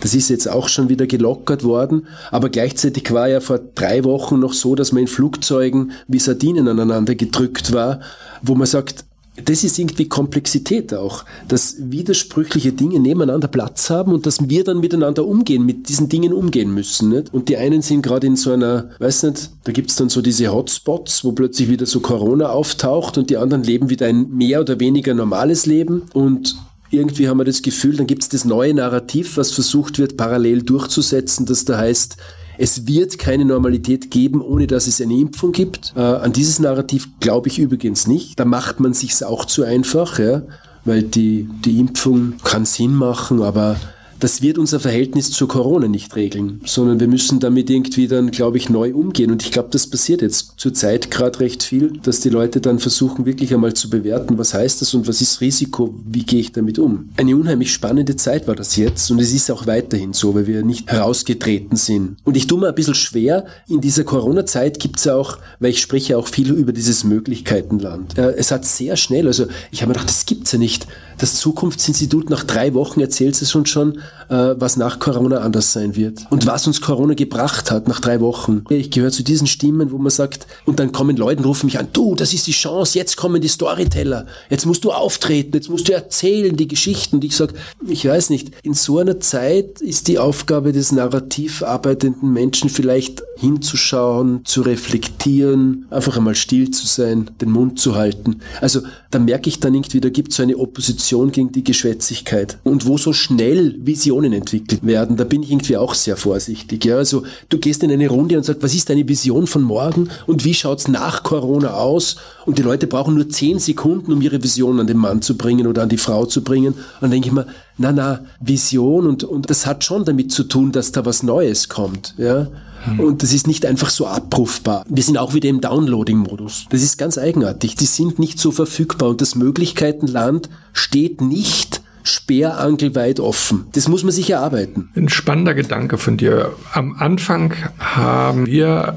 das ist jetzt auch schon wieder gelockert worden, aber gleichzeitig war ja vor drei Wochen noch so, dass man in Flugzeugen wie Sardinen aneinander gedrückt war, wo man sagt, das ist irgendwie Komplexität auch, dass widersprüchliche Dinge nebeneinander Platz haben und dass wir dann miteinander umgehen, mit diesen Dingen umgehen müssen. Nicht? Und die einen sind gerade in so einer, weiß nicht, da gibt's dann so diese Hotspots, wo plötzlich wieder so Corona auftaucht und die anderen leben wieder ein mehr oder weniger normales Leben und irgendwie haben wir das Gefühl, dann gibt's das neue Narrativ, was versucht wird, parallel durchzusetzen, das da heißt, es wird keine Normalität geben, ohne dass es eine Impfung gibt. Äh, an dieses Narrativ glaube ich übrigens nicht. Da macht man sich's auch zu einfach, ja, weil die, die Impfung kann Sinn machen, aber das wird unser Verhältnis zur Corona nicht regeln, sondern wir müssen damit irgendwie dann, glaube ich, neu umgehen. Und ich glaube, das passiert jetzt zurzeit gerade recht viel, dass die Leute dann versuchen, wirklich einmal zu bewerten, was heißt das und was ist Risiko, wie gehe ich damit um. Eine unheimlich spannende Zeit war das jetzt und es ist auch weiterhin so, weil wir nicht herausgetreten sind. Und ich tue mir ein bisschen schwer, in dieser Corona-Zeit gibt es ja auch, weil ich spreche auch viel über dieses Möglichkeitenland. Es hat sehr schnell, also ich habe mir gedacht, das gibt's ja nicht das Zukunftsinstitut nach drei Wochen erzählt es uns schon, äh, was nach Corona anders sein wird. Und was uns Corona gebracht hat nach drei Wochen. Ich gehöre zu diesen Stimmen, wo man sagt, und dann kommen Leute und rufen mich an, du, das ist die Chance, jetzt kommen die Storyteller, jetzt musst du auftreten, jetzt musst du erzählen, die Geschichten. Und ich sage, ich weiß nicht, in so einer Zeit ist die Aufgabe des narrativ arbeitenden Menschen vielleicht hinzuschauen, zu reflektieren, einfach einmal still zu sein, den Mund zu halten. Also da merke ich dann irgendwie, da gibt es so eine Opposition gegen die Geschwätzigkeit. Und wo so schnell Visionen entwickelt werden, da bin ich irgendwie auch sehr vorsichtig. Ja, also du gehst in eine Runde und sagst, was ist deine Vision von morgen und wie schaut's nach Corona aus? Und die Leute brauchen nur zehn Sekunden, um ihre Vision an den Mann zu bringen oder an die Frau zu bringen. Und dann denke ich mir, na na, Vision und, und das hat schon damit zu tun, dass da was Neues kommt. Ja? Mhm. Und das ist nicht einfach so abrufbar. Wir sind auch wieder im Downloading-Modus. Das ist ganz eigenartig. Die sind nicht so verfügbar und das Möglichkeitenland steht nicht sperrangelweit offen. Das muss man sich erarbeiten. Ein spannender Gedanke von dir. Am Anfang haben wir,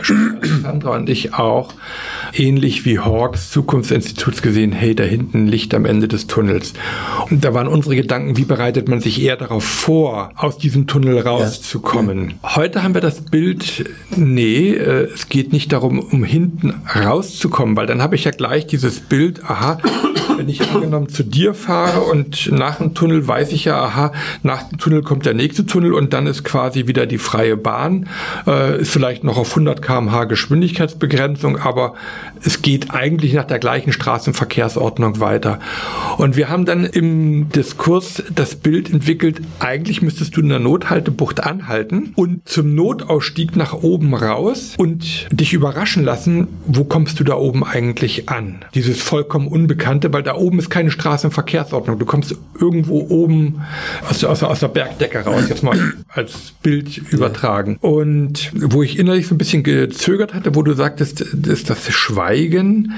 Sandra und ich auch, ähnlich wie Hawks Zukunftsinstituts gesehen, hey, da hinten Licht am Ende des Tunnels. Und da waren unsere Gedanken, wie bereitet man sich eher darauf vor, aus diesem Tunnel rauszukommen. Ja. Heute haben wir das Bild, nee, äh, es geht nicht darum, um hinten rauszukommen, weil dann habe ich ja gleich dieses Bild, aha, wenn ich angenommen zu dir fahre und nach dem Tunnel weiß ich ja, aha, nach dem Tunnel kommt der nächste Tunnel und dann ist quasi wieder die freie Bahn, äh, ist vielleicht noch auf 100 kmh Geschwindigkeitsbegrenzung, aber es geht eigentlich nach der gleichen Straßenverkehrsordnung weiter. Und wir haben dann im Diskurs das Bild entwickelt, eigentlich müsstest du in der Nothaltebucht anhalten und zum Notausstieg nach oben raus und dich überraschen lassen, wo kommst du da oben eigentlich an? Dieses vollkommen Unbekannte, weil da oben ist keine Straßenverkehrsordnung. Du kommst irgendwo oben aus, aus, aus der Bergdecke raus, jetzt mal als Bild übertragen. Und wo ich innerlich so ein bisschen gezögert hatte, wo du sagtest, ist das Schweigen,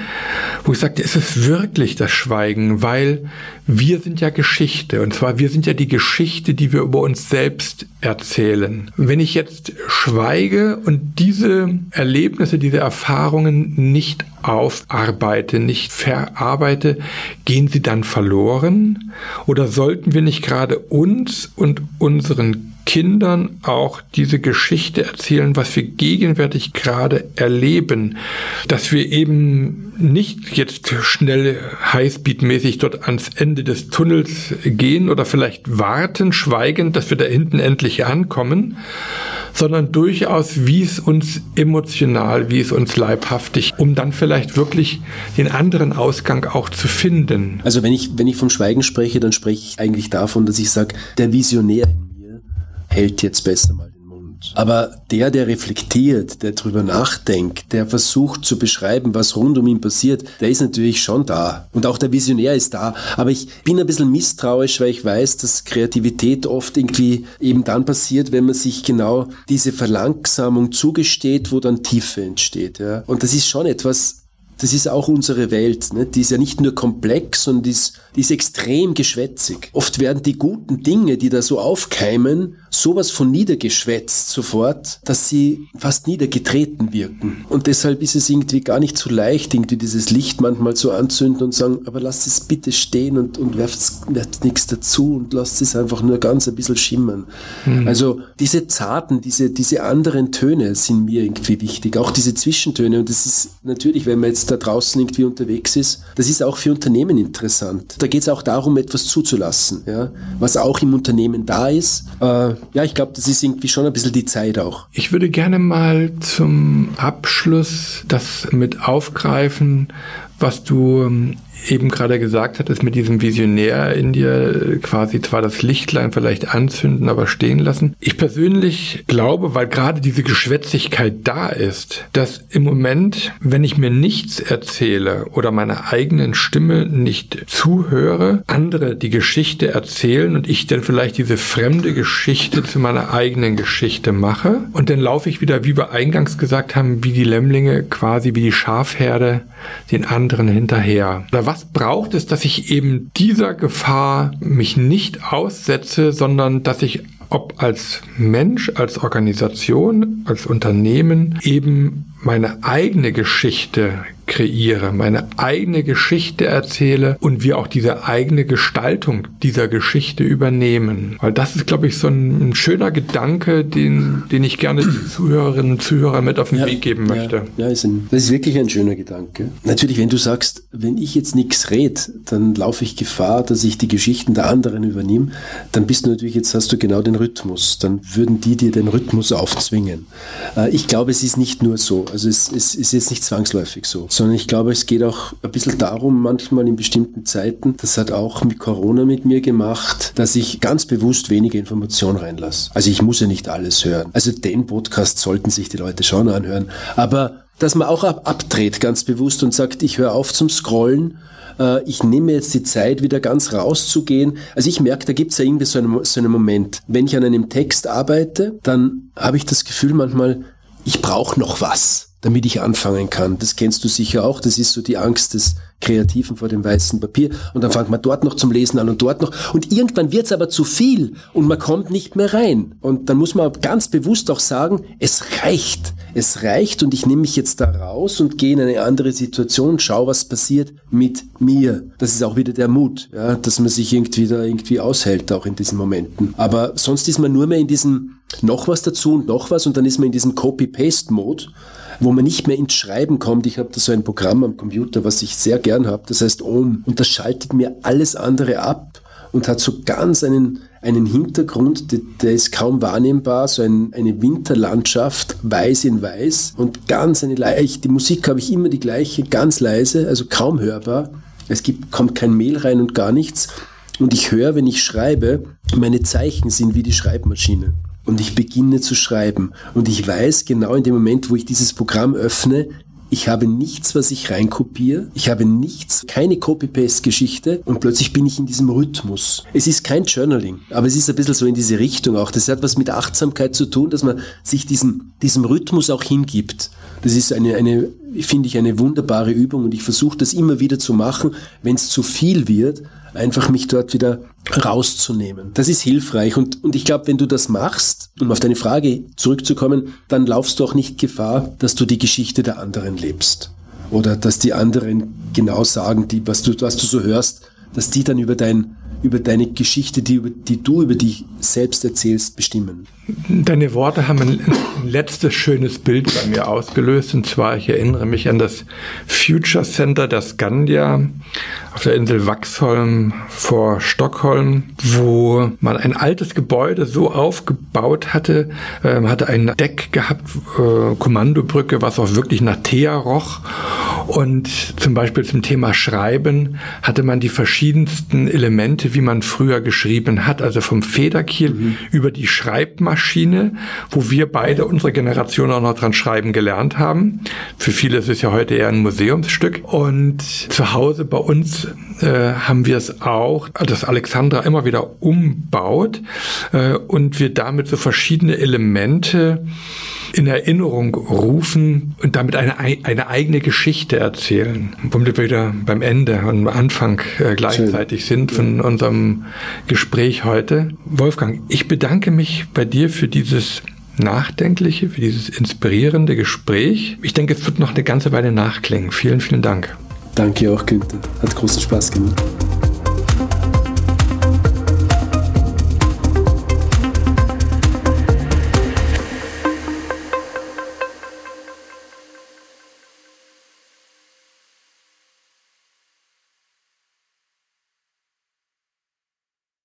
wo ich sagte, ist es wirklich das Schweigen, weil wir sind ja Geschichte und zwar wir sind ja die Geschichte, die wir über uns selbst erzählen. Wenn ich jetzt schweige und diese Erlebnisse, diese Erfahrungen nicht aufarbeite, nicht verarbeite, gehen sie dann verloren? Oder sollten wir nicht gerade uns und unseren Kindern auch diese Geschichte erzählen, was wir gegenwärtig gerade erleben, dass wir eben nicht jetzt schnell Highspeed-mäßig dort ans Ende des Tunnels gehen oder vielleicht warten, schweigen, dass wir da hinten endlich ankommen, sondern durchaus, wie es uns emotional, wie es uns leibhaftig, um dann vielleicht wirklich den anderen Ausgang auch zu finden. Also wenn ich, wenn ich vom Schweigen spreche, dann spreche ich eigentlich davon, dass ich sage, der Visionär hält jetzt besser mal den Mund. Aber der, der reflektiert, der drüber nachdenkt, der versucht zu beschreiben, was rund um ihn passiert, der ist natürlich schon da. Und auch der Visionär ist da. Aber ich bin ein bisschen misstrauisch, weil ich weiß, dass Kreativität oft irgendwie eben dann passiert, wenn man sich genau diese Verlangsamung zugesteht, wo dann Tiefe entsteht. Ja. Und das ist schon etwas, das ist auch unsere Welt. Ne? Die ist ja nicht nur komplex, die ist, die ist extrem geschwätzig. Oft werden die guten Dinge, die da so aufkeimen, sowas von niedergeschwätzt sofort, dass sie fast niedergetreten wirken. Und deshalb ist es irgendwie gar nicht so leicht, irgendwie dieses Licht manchmal zu anzünden und sagen, aber lasst es bitte stehen und, und werft, werft nichts dazu und lasst es einfach nur ganz ein bisschen schimmern. Mhm. Also diese zarten, diese, diese anderen Töne sind mir irgendwie wichtig, auch diese Zwischentöne. Und das ist natürlich, wenn man jetzt da draußen irgendwie unterwegs ist, das ist auch für Unternehmen interessant. Da geht es auch darum, etwas zuzulassen, ja, was auch im Unternehmen da ist. Äh, ja, ich glaube, das ist irgendwie schon ein bisschen die Zeit auch. Ich würde gerne mal zum Abschluss das mit aufgreifen, was du ähm, eben gerade gesagt hattest, mit diesem Visionär in dir quasi zwar das Lichtlein vielleicht anzünden, aber stehen lassen. Ich persönlich glaube, weil gerade diese Geschwätzigkeit da ist, dass im Moment, wenn ich mir nichts erzähle oder meiner eigenen Stimme nicht zuhöre, andere die Geschichte erzählen und ich dann vielleicht diese fremde Geschichte zu meiner eigenen Geschichte mache und dann laufe ich wieder, wie wir eingangs gesagt haben, wie die Lämmlinge, quasi wie die Schafherde den anderen hinterher. Was braucht es, dass ich eben dieser Gefahr mich nicht aussetze, sondern dass ich ob als Mensch, als Organisation, als Unternehmen eben meine eigene Geschichte kreiere, meine eigene Geschichte erzähle und wir auch diese eigene Gestaltung dieser Geschichte übernehmen. Weil das ist, glaube ich, so ein, ein schöner Gedanke, den, den ich gerne den Zuhörerinnen und Zuhörern mit auf den ja, Weg geben möchte. Ja, ja ist ein, das ist wirklich ein schöner Gedanke. Natürlich, wenn du sagst, wenn ich jetzt nichts rede, dann laufe ich Gefahr, dass ich die Geschichten der anderen übernehme, dann bist du natürlich, jetzt hast du genau den Rhythmus. Dann würden die dir den Rhythmus aufzwingen. Äh, ich glaube, es ist nicht nur so. Also es, es ist jetzt nicht zwangsläufig so sondern ich glaube, es geht auch ein bisschen darum, manchmal in bestimmten Zeiten, das hat auch mit Corona mit mir gemacht, dass ich ganz bewusst weniger Information reinlasse. Also ich muss ja nicht alles hören. Also den Podcast sollten sich die Leute schon anhören. Aber dass man auch ab abdreht ganz bewusst und sagt, ich höre auf zum Scrollen äh, ich nehme jetzt die Zeit, wieder ganz rauszugehen. Also ich merke, da gibt es ja irgendwie so einen, so einen Moment. Wenn ich an einem Text arbeite, dann habe ich das Gefühl manchmal, ich brauche noch was damit ich anfangen kann. Das kennst du sicher auch. Das ist so die Angst des Kreativen vor dem weißen Papier. Und dann fängt man dort noch zum Lesen an und dort noch. Und irgendwann wird's aber zu viel und man kommt nicht mehr rein. Und dann muss man ganz bewusst auch sagen, es reicht. Es reicht und ich nehme mich jetzt da raus und gehe in eine andere Situation, schau, was passiert mit mir. Das ist auch wieder der Mut, ja, dass man sich irgendwie da irgendwie aushält, auch in diesen Momenten. Aber sonst ist man nur mehr in diesem noch was dazu und noch was und dann ist man in diesem Copy-Paste-Mode wo man nicht mehr ins Schreiben kommt. Ich habe da so ein Programm am Computer, was ich sehr gern habe, das heißt OM. Und das schaltet mir alles andere ab und hat so ganz einen, einen Hintergrund, der, der ist kaum wahrnehmbar, so ein, eine Winterlandschaft, weiß in weiß und ganz eine leise, die Musik habe ich immer die gleiche, ganz leise, also kaum hörbar. Es gibt, kommt kein Mehl rein und gar nichts. Und ich höre, wenn ich schreibe, meine Zeichen sind wie die Schreibmaschine und ich beginne zu schreiben. Und ich weiß genau in dem Moment, wo ich dieses Programm öffne, ich habe nichts, was ich reinkopiere. Ich habe nichts, keine Copy-Paste-Geschichte und plötzlich bin ich in diesem Rhythmus. Es ist kein Journaling, aber es ist ein bisschen so in diese Richtung auch. Das hat was mit Achtsamkeit zu tun, dass man sich diesem, diesem Rhythmus auch hingibt. Das ist eine, eine finde ich, eine wunderbare Übung und ich versuche das immer wieder zu machen, wenn es zu viel wird, einfach mich dort wieder rauszunehmen. Das ist hilfreich und, und ich glaube, wenn du das machst, um auf deine Frage zurückzukommen, dann laufst du auch nicht Gefahr, dass du die Geschichte der anderen lebst. Oder dass die anderen genau sagen, die, was, du, was du so hörst, dass die dann über dein über deine Geschichte, die, die du über dich selbst erzählst, bestimmen. Deine Worte haben ein, ein, letztes schönes Bild bei mir ausgelöst. Und zwar, ich erinnere mich an das Future Center der Scandia auf der Insel Waxholm vor Stockholm, wo man ein altes Gebäude so aufgebaut hatte, äh, hatte ein Deck gehabt, äh, Kommandobrücke, was auch wirklich nach Teer roch. Und zum Beispiel zum Thema Schreiben hatte man die verschiedensten Elemente, wie man früher geschrieben hat, also vom Federkiel mhm. über die Schreibmaschine, wo wir beide, unsere Generation auch noch dran schreiben gelernt haben. Für viele ist es ja heute eher ein Museumsstück. Und zu Hause bei uns äh, haben wir es auch, dass Alexandra immer wieder umbaut äh, und wir damit so verschiedene Elemente in Erinnerung rufen und damit eine, eine eigene Geschichte erzählen. Womit wir wieder beim Ende und am Anfang äh, gleichzeitig Schön. sind von unserem Gespräch heute. Wolfgang, ich bedanke mich bei dir für dieses nachdenkliche, für dieses inspirierende Gespräch. Ich denke, es wird noch eine ganze Weile nachklingen. Vielen, vielen Dank. Danke auch, Günther. Hat großen Spaß gemacht.